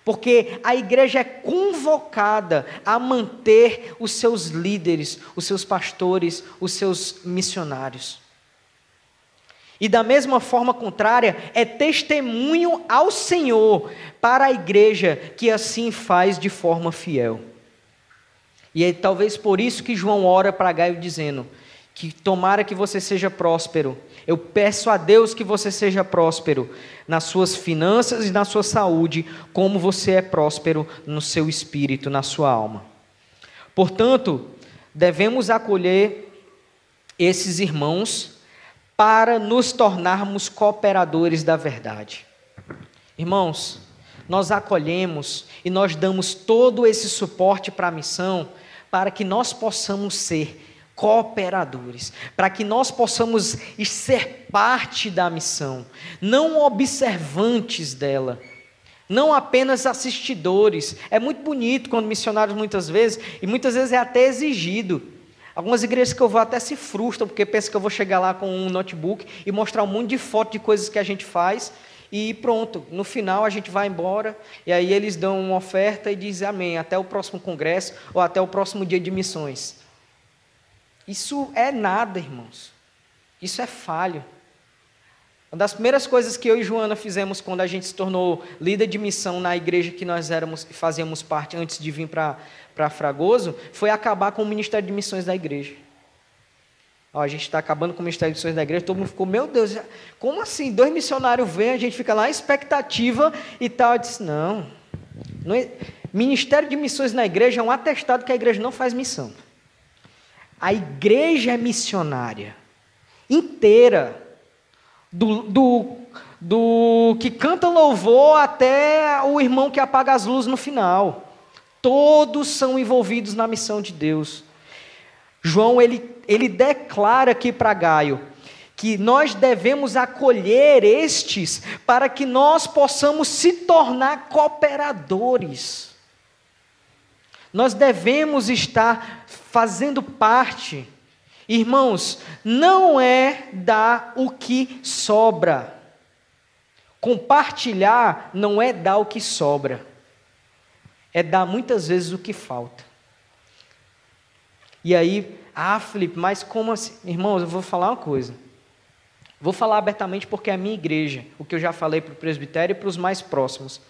Porque a igreja é convocada a manter os seus líderes, os seus pastores, os seus missionários. E da mesma forma contrária, é testemunho ao Senhor para a igreja que assim faz de forma fiel. E é talvez por isso que João ora para Gaio dizendo: que tomara que você seja próspero. Eu peço a Deus que você seja próspero nas suas finanças e na sua saúde, como você é próspero no seu espírito, na sua alma. Portanto, devemos acolher esses irmãos para nos tornarmos cooperadores da verdade. Irmãos, nós acolhemos e nós damos todo esse suporte para a missão para que nós possamos ser cooperadores, para que nós possamos ser parte da missão, não observantes dela, não apenas assistidores. É muito bonito quando missionários muitas vezes, e muitas vezes é até exigido. Algumas igrejas que eu vou até se frustram, porque pensam que eu vou chegar lá com um notebook e mostrar um monte de foto de coisas que a gente faz, e pronto, no final a gente vai embora, e aí eles dão uma oferta e dizem amém, até o próximo congresso ou até o próximo dia de missões. Isso é nada, irmãos. Isso é falho. Uma das primeiras coisas que eu e Joana fizemos quando a gente se tornou líder de missão na igreja que nós éramos e fazíamos parte antes de vir para Fragoso foi acabar com o ministério de missões da igreja. Ó, a gente está acabando com o ministério de missões da igreja, todo mundo ficou, meu Deus, como assim? Dois missionários vêm, a gente fica lá expectativa e tal. Eu disse, não. não é... Ministério de missões na igreja é um atestado que a igreja não faz missão. A igreja é missionária, inteira, do, do, do que canta louvor até o irmão que apaga as luzes no final. Todos são envolvidos na missão de Deus. João ele, ele declara aqui para Gaio que nós devemos acolher estes para que nós possamos se tornar cooperadores. Nós devemos estar fazendo parte. Irmãos, não é dar o que sobra. Compartilhar não é dar o que sobra. É dar muitas vezes o que falta. E aí, ah, Felipe, mas como assim? Irmãos, eu vou falar uma coisa. Vou falar abertamente porque é a minha igreja, o que eu já falei para o presbitério e para os mais próximos.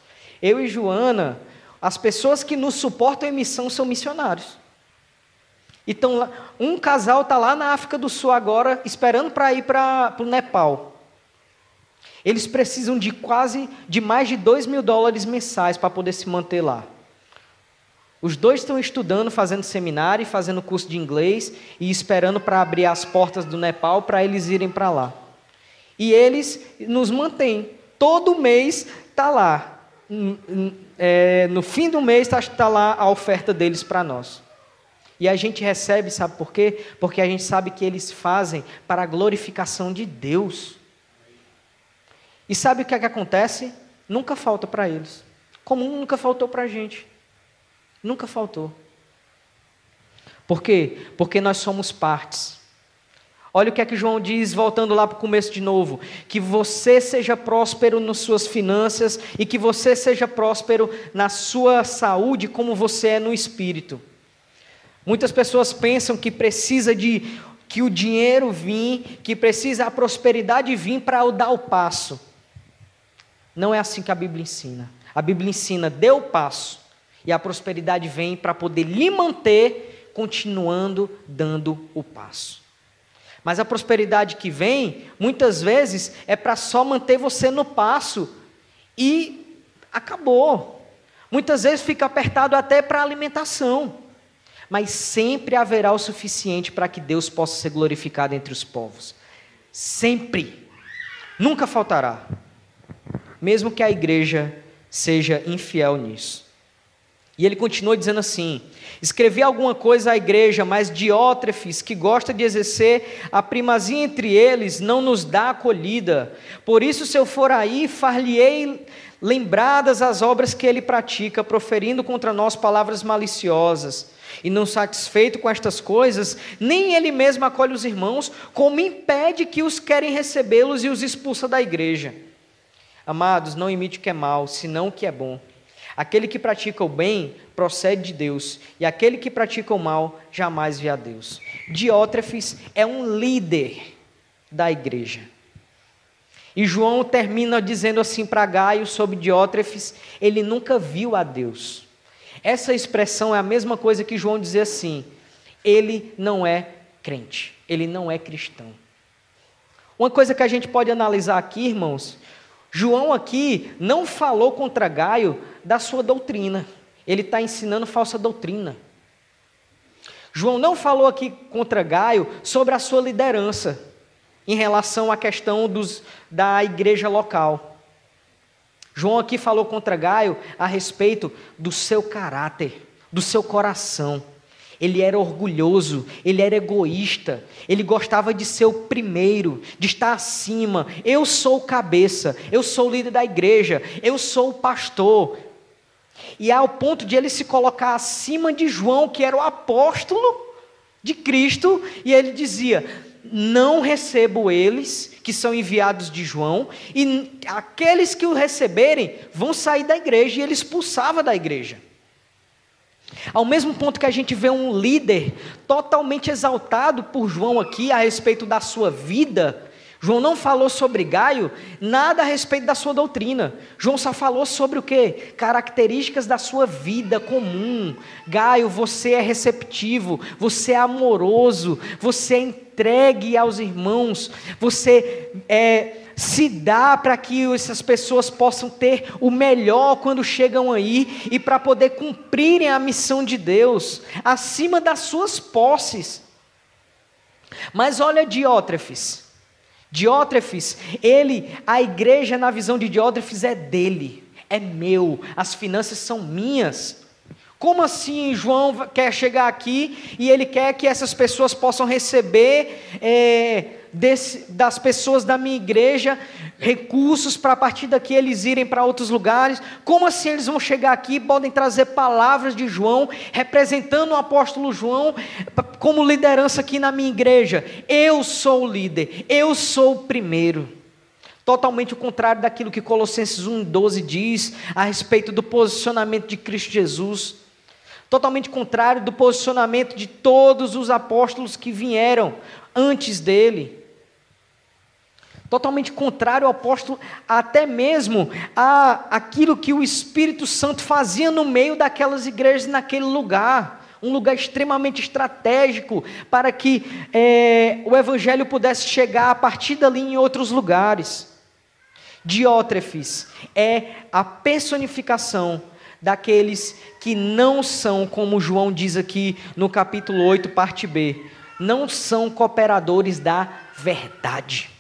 Eu e Joana, as pessoas que nos suportam em missão são missionários. Então, um casal está lá na África do Sul agora, esperando para ir para o Nepal. Eles precisam de quase, de mais de 2 mil dólares mensais para poder se manter lá. Os dois estão estudando, fazendo seminário, fazendo curso de inglês e esperando para abrir as portas do Nepal para eles irem para lá. E eles nos mantêm. Todo mês está lá é, no fim do mês está tá lá a oferta deles para nós. E a gente recebe, sabe por quê? Porque a gente sabe que eles fazem para a glorificação de Deus. E sabe o que, é que acontece? Nunca falta para eles. Como nunca faltou para a gente. Nunca faltou. Por quê? Porque nós somos partes. Olha o que é que João diz, voltando lá para o começo de novo: que você seja próspero nas suas finanças e que você seja próspero na sua saúde, como você é no espírito. Muitas pessoas pensam que precisa de que o dinheiro vir, que precisa a prosperidade vir para dar o passo. Não é assim que a Bíblia ensina. A Bíblia ensina, dê o passo, e a prosperidade vem para poder lhe manter continuando dando o passo. Mas a prosperidade que vem, muitas vezes, é para só manter você no passo e acabou. Muitas vezes fica apertado até para alimentação. Mas sempre haverá o suficiente para que Deus possa ser glorificado entre os povos. Sempre. Nunca faltará. Mesmo que a igreja seja infiel nisso. E ele continua dizendo assim: Escrevi alguma coisa à igreja, mas Diótrefes, que gosta de exercer a primazia entre eles, não nos dá acolhida. Por isso, se eu for aí, far-lhe-ei lembradas as obras que ele pratica, proferindo contra nós palavras maliciosas. E não satisfeito com estas coisas, nem ele mesmo acolhe os irmãos, como impede que os querem recebê-los e os expulsa da igreja. Amados, não imite o que é mal, senão o que é bom. Aquele que pratica o bem procede de Deus, e aquele que pratica o mal jamais vê a Deus. Diótrefes é um líder da igreja. E João termina dizendo assim para Gaio sobre Diótrefes: ele nunca viu a Deus. Essa expressão é a mesma coisa que João dizia assim: ele não é crente, ele não é cristão. Uma coisa que a gente pode analisar aqui, irmãos, João aqui não falou contra Gaio da sua doutrina. Ele está ensinando falsa doutrina. João não falou aqui contra Gaio sobre a sua liderança em relação à questão dos, da igreja local. João aqui falou contra Gaio a respeito do seu caráter, do seu coração ele era orgulhoso, ele era egoísta, ele gostava de ser o primeiro, de estar acima. Eu sou o cabeça, eu sou o líder da igreja, eu sou o pastor. E ao ponto de ele se colocar acima de João, que era o apóstolo de Cristo, e ele dizia: Não recebo eles, que são enviados de João, e aqueles que o receberem vão sair da igreja, e ele expulsava da igreja. Ao mesmo ponto que a gente vê um líder totalmente exaltado por João aqui a respeito da sua vida, João não falou sobre Gaio nada a respeito da sua doutrina. João só falou sobre o que? Características da sua vida comum. Gaio, você é receptivo, você é amoroso, você é entregue aos irmãos, você é se dá para que essas pessoas possam ter o melhor quando chegam aí e para poder cumprirem a missão de Deus acima das suas posses. Mas olha Diótrefes. Diótrefes, ele, a igreja na visão de Diótrefes é dele, é meu, as finanças são minhas. Como assim João quer chegar aqui e ele quer que essas pessoas possam receber é, desse, das pessoas da minha igreja recursos para a partir daqui eles irem para outros lugares. Como assim eles vão chegar aqui e podem trazer palavras de João, representando o apóstolo João como liderança aqui na minha igreja? Eu sou o líder, eu sou o primeiro. Totalmente o contrário daquilo que Colossenses 1,12 diz a respeito do posicionamento de Cristo Jesus. Totalmente contrário do posicionamento de todos os apóstolos que vieram antes dele totalmente contrário ao apóstolo, até mesmo a aquilo que o Espírito Santo fazia no meio daquelas igrejas naquele lugar. Um lugar extremamente estratégico para que é, o Evangelho pudesse chegar a partir dali em outros lugares. Diótrefes é a personificação daqueles que não são, como João diz aqui no capítulo 8, parte B, não são cooperadores da verdade.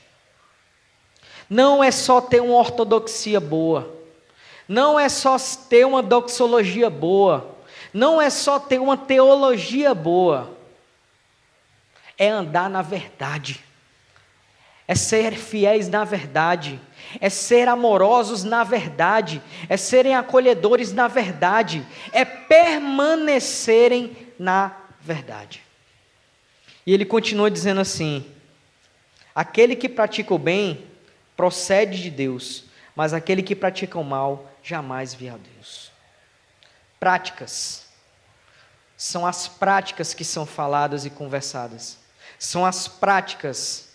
Não é só ter uma ortodoxia boa, não é só ter uma doxologia boa, não é só ter uma teologia boa, é andar na verdade, é ser fiéis na verdade, é ser amorosos na verdade, é serem acolhedores na verdade, é permanecerem na verdade. E ele continua dizendo assim: aquele que pratica o bem procede de Deus, mas aquele que pratica o mal jamais vê a Deus. Práticas. São as práticas que são faladas e conversadas. São as práticas.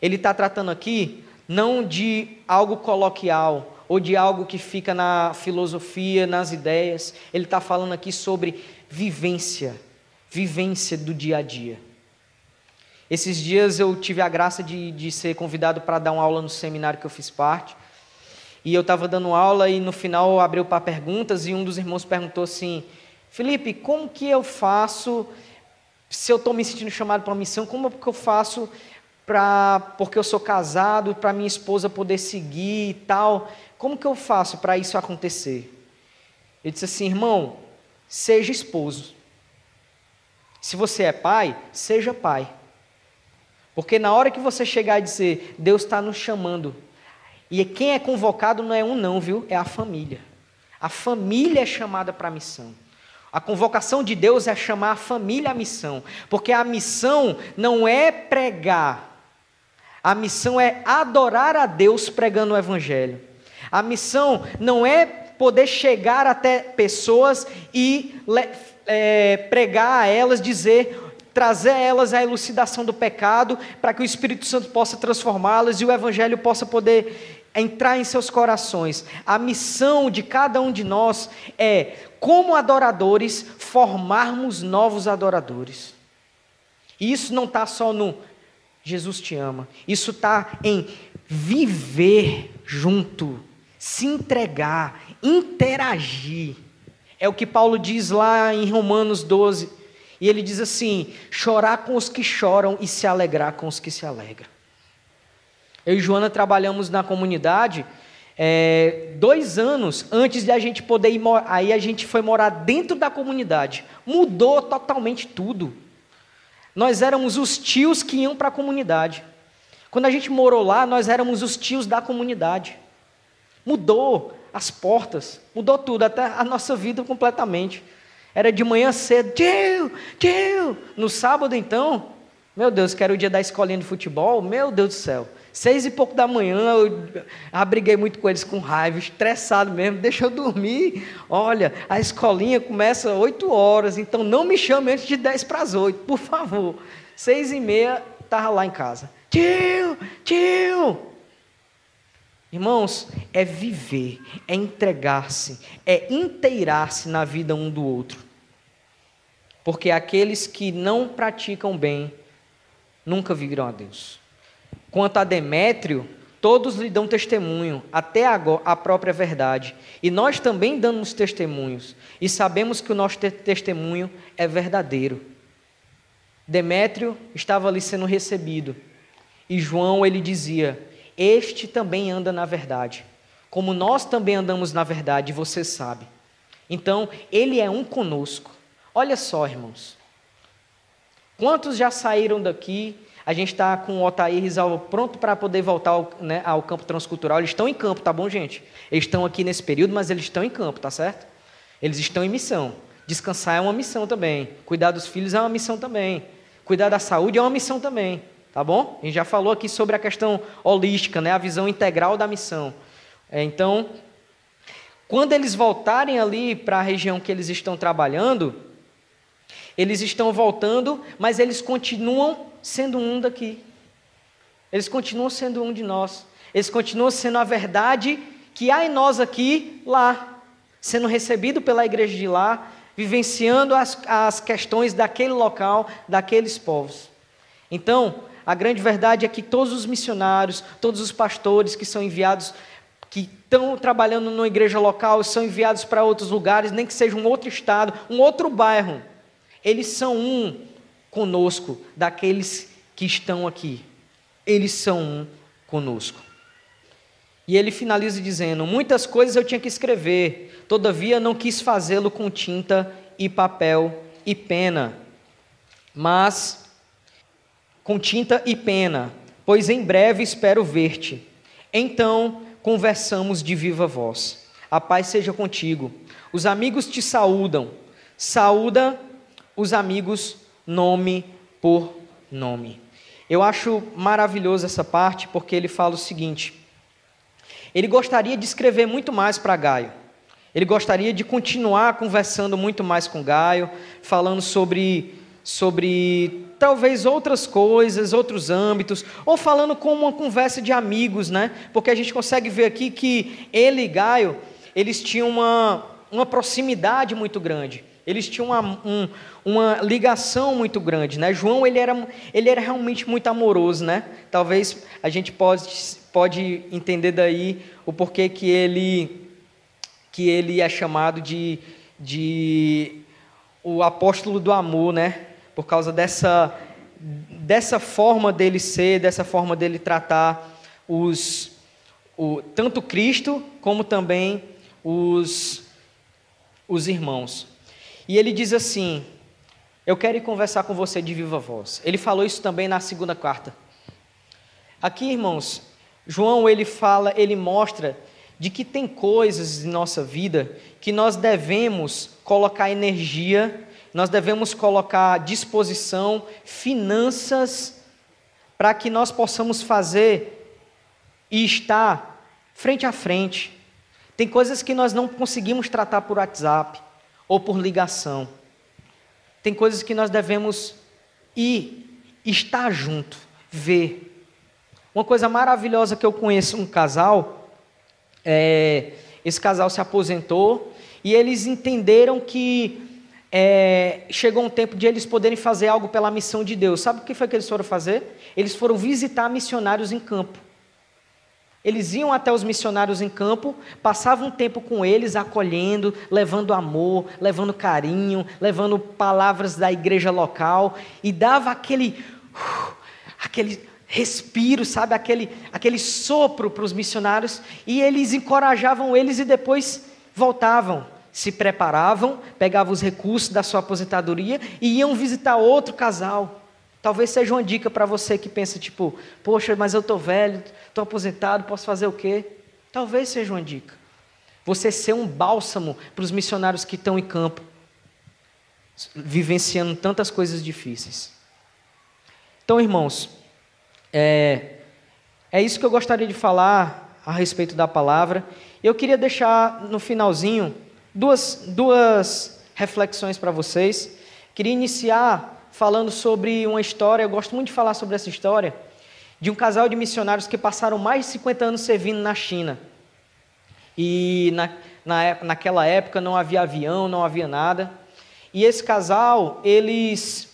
Ele está tratando aqui não de algo coloquial ou de algo que fica na filosofia, nas ideias. Ele está falando aqui sobre vivência, vivência do dia a dia. Esses dias eu tive a graça de, de ser convidado para dar uma aula no seminário que eu fiz parte. E eu estava dando aula e no final abriu para perguntas e um dos irmãos perguntou assim: Felipe, como que eu faço, se eu estou me sentindo chamado para uma missão, como que eu faço para, porque eu sou casado, para minha esposa poder seguir e tal, como que eu faço para isso acontecer? Ele disse assim: irmão, seja esposo. Se você é pai, seja pai. Porque na hora que você chegar e dizer, Deus está nos chamando, e quem é convocado não é um, não, viu? É a família. A família é chamada para a missão. A convocação de Deus é chamar a família à missão, porque a missão não é pregar, a missão é adorar a Deus pregando o Evangelho. A missão não é poder chegar até pessoas e é, pregar a elas, dizer, trazer elas a elucidação do pecado, para que o Espírito Santo possa transformá-las e o Evangelho possa poder entrar em seus corações. A missão de cada um de nós é, como adoradores, formarmos novos adoradores. E isso não está só no Jesus te ama, isso está em viver junto, se entregar, interagir. É o que Paulo diz lá em Romanos 12. E ele diz assim: chorar com os que choram e se alegrar com os que se alegram. Eu e Joana trabalhamos na comunidade é, dois anos antes de a gente poder ir. Aí a gente foi morar dentro da comunidade. Mudou totalmente tudo. Nós éramos os tios que iam para a comunidade. Quando a gente morou lá, nós éramos os tios da comunidade. Mudou as portas, mudou tudo, até a nossa vida completamente. Era de manhã cedo, tio, tio. No sábado, então, meu Deus, que era o dia da escolinha de futebol, meu Deus do céu. Seis e pouco da manhã, eu abriguei muito com eles com raiva, estressado mesmo, deixa eu dormir. Olha, a escolinha começa oito horas, então não me chame antes de dez para as oito, por favor. Seis e meia, estava lá em casa. Tio, tio, Irmãos, é viver, é entregar-se, é inteirar-se na vida um do outro. Porque aqueles que não praticam bem nunca virão a Deus. Quanto a Demétrio, todos lhe dão testemunho, até agora a própria verdade. E nós também damos testemunhos, e sabemos que o nosso testemunho é verdadeiro. Demétrio estava ali sendo recebido, e João ele dizia: este também anda na verdade, como nós também andamos na verdade, você sabe. Então, ele é um conosco. Olha só, irmãos. Quantos já saíram daqui? A gente está com o Otair Risalva pronto para poder voltar ao, né, ao campo transcultural. Eles estão em campo, tá bom, gente? Eles estão aqui nesse período, mas eles estão em campo, tá certo? Eles estão em missão. Descansar é uma missão também. Cuidar dos filhos é uma missão também. Cuidar da saúde é uma missão também. Tá bom? A gente já falou aqui sobre a questão holística, né? a visão integral da missão. É, então, quando eles voltarem ali para a região que eles estão trabalhando, eles estão voltando, mas eles continuam sendo um daqui. Eles continuam sendo um de nós. Eles continuam sendo a verdade que há em nós aqui, lá, sendo recebido pela igreja de lá, vivenciando as, as questões daquele local, daqueles povos. Então, a grande verdade é que todos os missionários, todos os pastores que são enviados, que estão trabalhando numa igreja local, são enviados para outros lugares, nem que seja um outro estado, um outro bairro, eles são um conosco, daqueles que estão aqui. Eles são um conosco. E ele finaliza dizendo: Muitas coisas eu tinha que escrever, todavia não quis fazê-lo com tinta e papel e pena, mas com tinta e pena, pois em breve espero ver-te. Então conversamos de viva voz. A paz seja contigo. Os amigos te saúdam. Saúda os amigos nome por nome. Eu acho maravilhoso essa parte porque ele fala o seguinte: ele gostaria de escrever muito mais para Gaio. Ele gostaria de continuar conversando muito mais com Gaio, falando sobre sobre talvez outras coisas, outros âmbitos, ou falando com uma conversa de amigos, né? Porque a gente consegue ver aqui que ele e Gaio, eles tinham uma, uma proximidade muito grande. Eles tinham uma, um, uma ligação muito grande, né? João ele era, ele era realmente muito amoroso, né? Talvez a gente pode, pode entender daí o porquê que ele que ele é chamado de, de o apóstolo do amor, né? Por causa dessa, dessa forma dele ser, dessa forma dele tratar os, o, tanto Cristo como também os, os irmãos. E ele diz assim: Eu quero ir conversar com você de viva voz. Ele falou isso também na segunda carta. Aqui, irmãos, João ele fala, ele mostra de que tem coisas em nossa vida que nós devemos colocar energia, nós devemos colocar disposição, finanças, para que nós possamos fazer e estar frente a frente. Tem coisas que nós não conseguimos tratar por WhatsApp ou por ligação. Tem coisas que nós devemos ir, estar junto, ver. Uma coisa maravilhosa que eu conheço um casal é, esse casal se aposentou e eles entenderam que é, chegou um tempo de eles poderem fazer algo pela missão de Deus. Sabe o que foi que eles foram fazer? Eles foram visitar missionários em campo. Eles iam até os missionários em campo, passavam um tempo com eles, acolhendo, levando amor, levando carinho, levando palavras da igreja local e dava aquele, uh, aquele respiro, sabe, aquele, aquele sopro para os missionários, e eles encorajavam eles e depois voltavam, se preparavam, pegavam os recursos da sua aposentadoria e iam visitar outro casal. Talvez seja uma dica para você que pensa, tipo, poxa, mas eu estou velho, estou aposentado, posso fazer o quê? Talvez seja uma dica. Você ser um bálsamo para os missionários que estão em campo, vivenciando tantas coisas difíceis. Então, irmãos, é, é isso que eu gostaria de falar a respeito da palavra. Eu queria deixar no finalzinho duas, duas reflexões para vocês. Queria iniciar falando sobre uma história, eu gosto muito de falar sobre essa história, de um casal de missionários que passaram mais de 50 anos servindo na China. E na, na, naquela época não havia avião, não havia nada. E esse casal, eles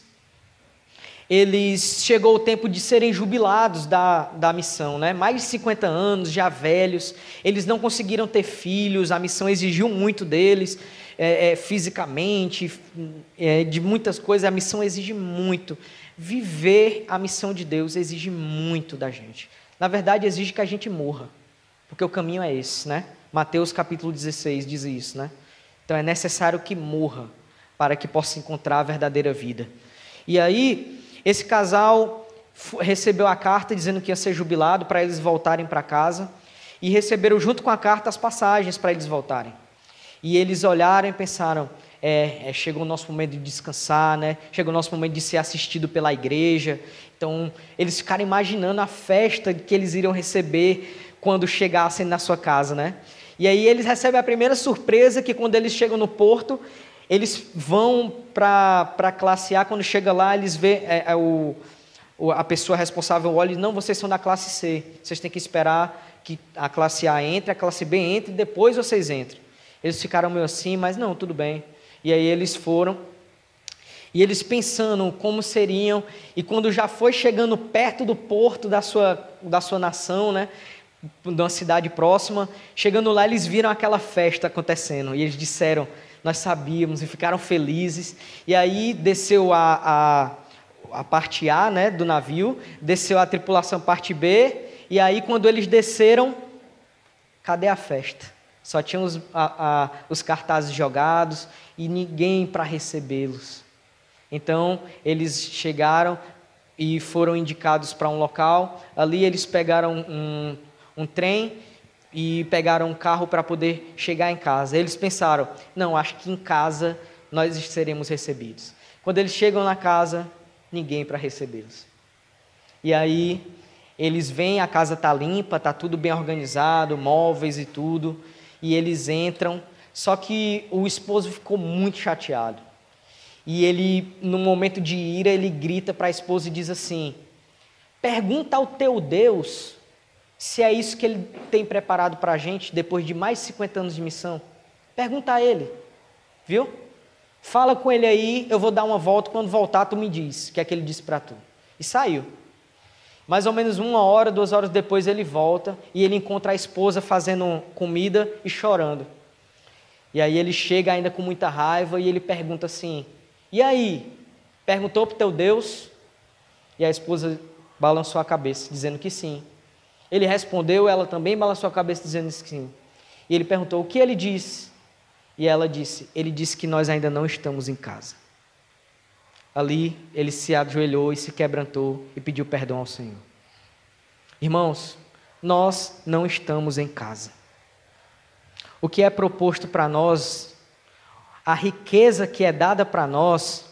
eles chegou o tempo de serem jubilados da, da missão, né? mais de 50 anos, já velhos, eles não conseguiram ter filhos, a missão exigiu muito deles, é, é, fisicamente, é, de muitas coisas, a missão exige muito. Viver a missão de Deus exige muito da gente. Na verdade, exige que a gente morra, porque o caminho é esse, né? Mateus capítulo 16 diz isso, né? Então é necessário que morra para que possa encontrar a verdadeira vida. E aí, esse casal recebeu a carta dizendo que ia ser jubilado para eles voltarem para casa e receberam junto com a carta as passagens para eles voltarem. E eles olharam e pensaram: é, é, chegou o nosso momento de descansar, né? Chegou o nosso momento de ser assistido pela igreja. Então, eles ficaram imaginando a festa que eles iriam receber quando chegassem na sua casa, né? E aí eles recebem a primeira surpresa que quando eles chegam no porto, eles vão para a classe A, quando chega lá, eles vê é, é, o, a pessoa responsável olha e não, vocês são da classe C, vocês têm que esperar que a classe A entre, a classe B entre, e depois vocês entrem. Eles ficaram meio assim, mas não, tudo bem. E aí eles foram, e eles pensando como seriam, e quando já foi chegando perto do porto da sua, da sua nação, né, de uma cidade próxima, chegando lá, eles viram aquela festa acontecendo, e eles disseram: nós sabíamos e ficaram felizes. E aí desceu a, a, a parte A né, do navio, desceu a tripulação parte B, e aí quando eles desceram, cadê a festa? Só tinham os, a, a, os cartazes jogados e ninguém para recebê-los. Então eles chegaram e foram indicados para um local. Ali eles pegaram um, um trem e pegaram um carro para poder chegar em casa. Eles pensaram: não, acho que em casa nós seremos recebidos. Quando eles chegam na casa, ninguém para recebê-los. E aí eles vêm, a casa está limpa, está tudo bem organizado, móveis e tudo, e eles entram. Só que o esposo ficou muito chateado. E ele, no momento de ira, ele grita para a esposa e diz assim: Pergunta ao teu Deus se é isso que ele tem preparado para a gente depois de mais de 50 anos de missão. Pergunta a ele, viu? Fala com ele aí, eu vou dar uma volta, quando voltar tu me diz o que é que ele disse para tu. E saiu. Mais ou menos uma hora, duas horas depois ele volta e ele encontra a esposa fazendo comida e chorando. E aí ele chega ainda com muita raiva e ele pergunta assim: E aí? Perguntou para o teu Deus? E a esposa balançou a cabeça, dizendo que sim. Ele respondeu, ela também balançou a cabeça dizendo sim. E ele perguntou: O que ele disse? E ela disse: Ele disse que nós ainda não estamos em casa. Ali ele se ajoelhou e se quebrantou e pediu perdão ao Senhor. Irmãos, nós não estamos em casa. O que é proposto para nós, a riqueza que é dada para nós,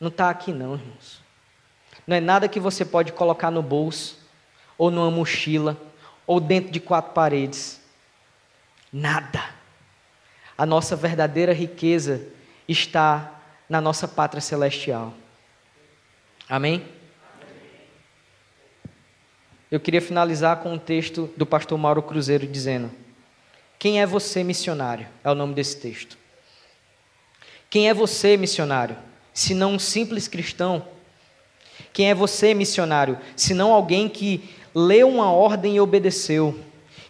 não está aqui, não, irmãos. Não é nada que você pode colocar no bolso, ou numa mochila, ou dentro de quatro paredes. Nada. A nossa verdadeira riqueza está na nossa pátria celestial. Amém? Eu queria finalizar com um texto do pastor Mauro Cruzeiro dizendo: Quem é você, missionário? É o nome desse texto. Quem é você, missionário? Se não um simples cristão. Quem é você, missionário? Se não alguém que leu uma ordem e obedeceu,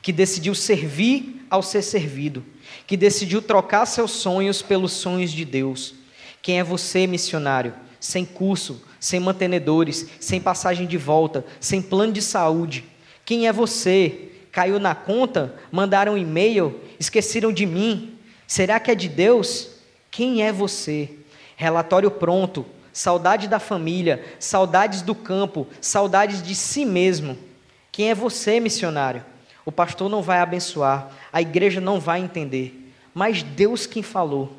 que decidiu servir ao ser servido, que decidiu trocar seus sonhos pelos sonhos de Deus. Quem é você, missionário? Sem curso, sem mantenedores, sem passagem de volta, sem plano de saúde. Quem é você? Caiu na conta? Mandaram um e-mail? Esqueceram de mim? Será que é de Deus? Quem é você? Relatório pronto, saudade da família, saudades do campo, saudades de si mesmo. Quem é você, missionário? O pastor não vai abençoar, a igreja não vai entender, mas Deus quem falou.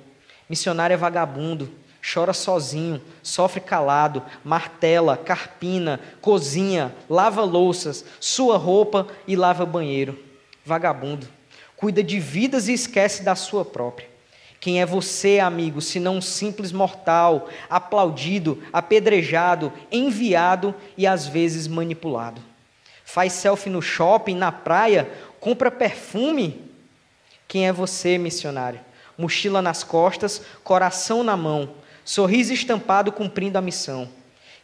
Missionário é vagabundo, chora sozinho, sofre calado, martela, carpina, cozinha, lava louças, sua roupa e lava banheiro. Vagabundo, cuida de vidas e esquece da sua própria. Quem é você, amigo, se não um simples mortal, aplaudido, apedrejado, enviado e às vezes manipulado? Faz selfie no shopping, na praia, compra perfume? Quem é você, missionário? Mochila nas costas, coração na mão, sorriso estampado cumprindo a missão.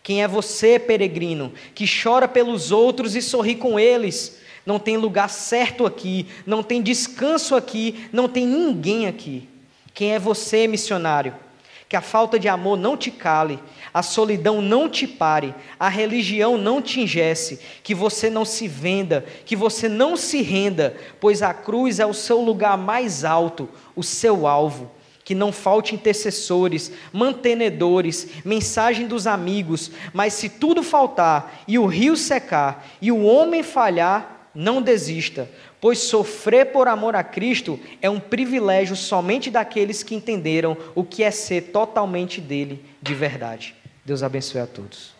Quem é você, peregrino, que chora pelos outros e sorri com eles? Não tem lugar certo aqui, não tem descanso aqui, não tem ninguém aqui. Quem é você, missionário? Que a falta de amor não te cale, a solidão não te pare, a religião não te ingesse, que você não se venda, que você não se renda, pois a cruz é o seu lugar mais alto, o seu alvo. Que não falte intercessores, mantenedores, mensagem dos amigos, mas se tudo faltar e o rio secar e o homem falhar, não desista, pois sofrer por amor a Cristo é um privilégio somente daqueles que entenderam o que é ser totalmente dele de verdade. Deus abençoe a todos.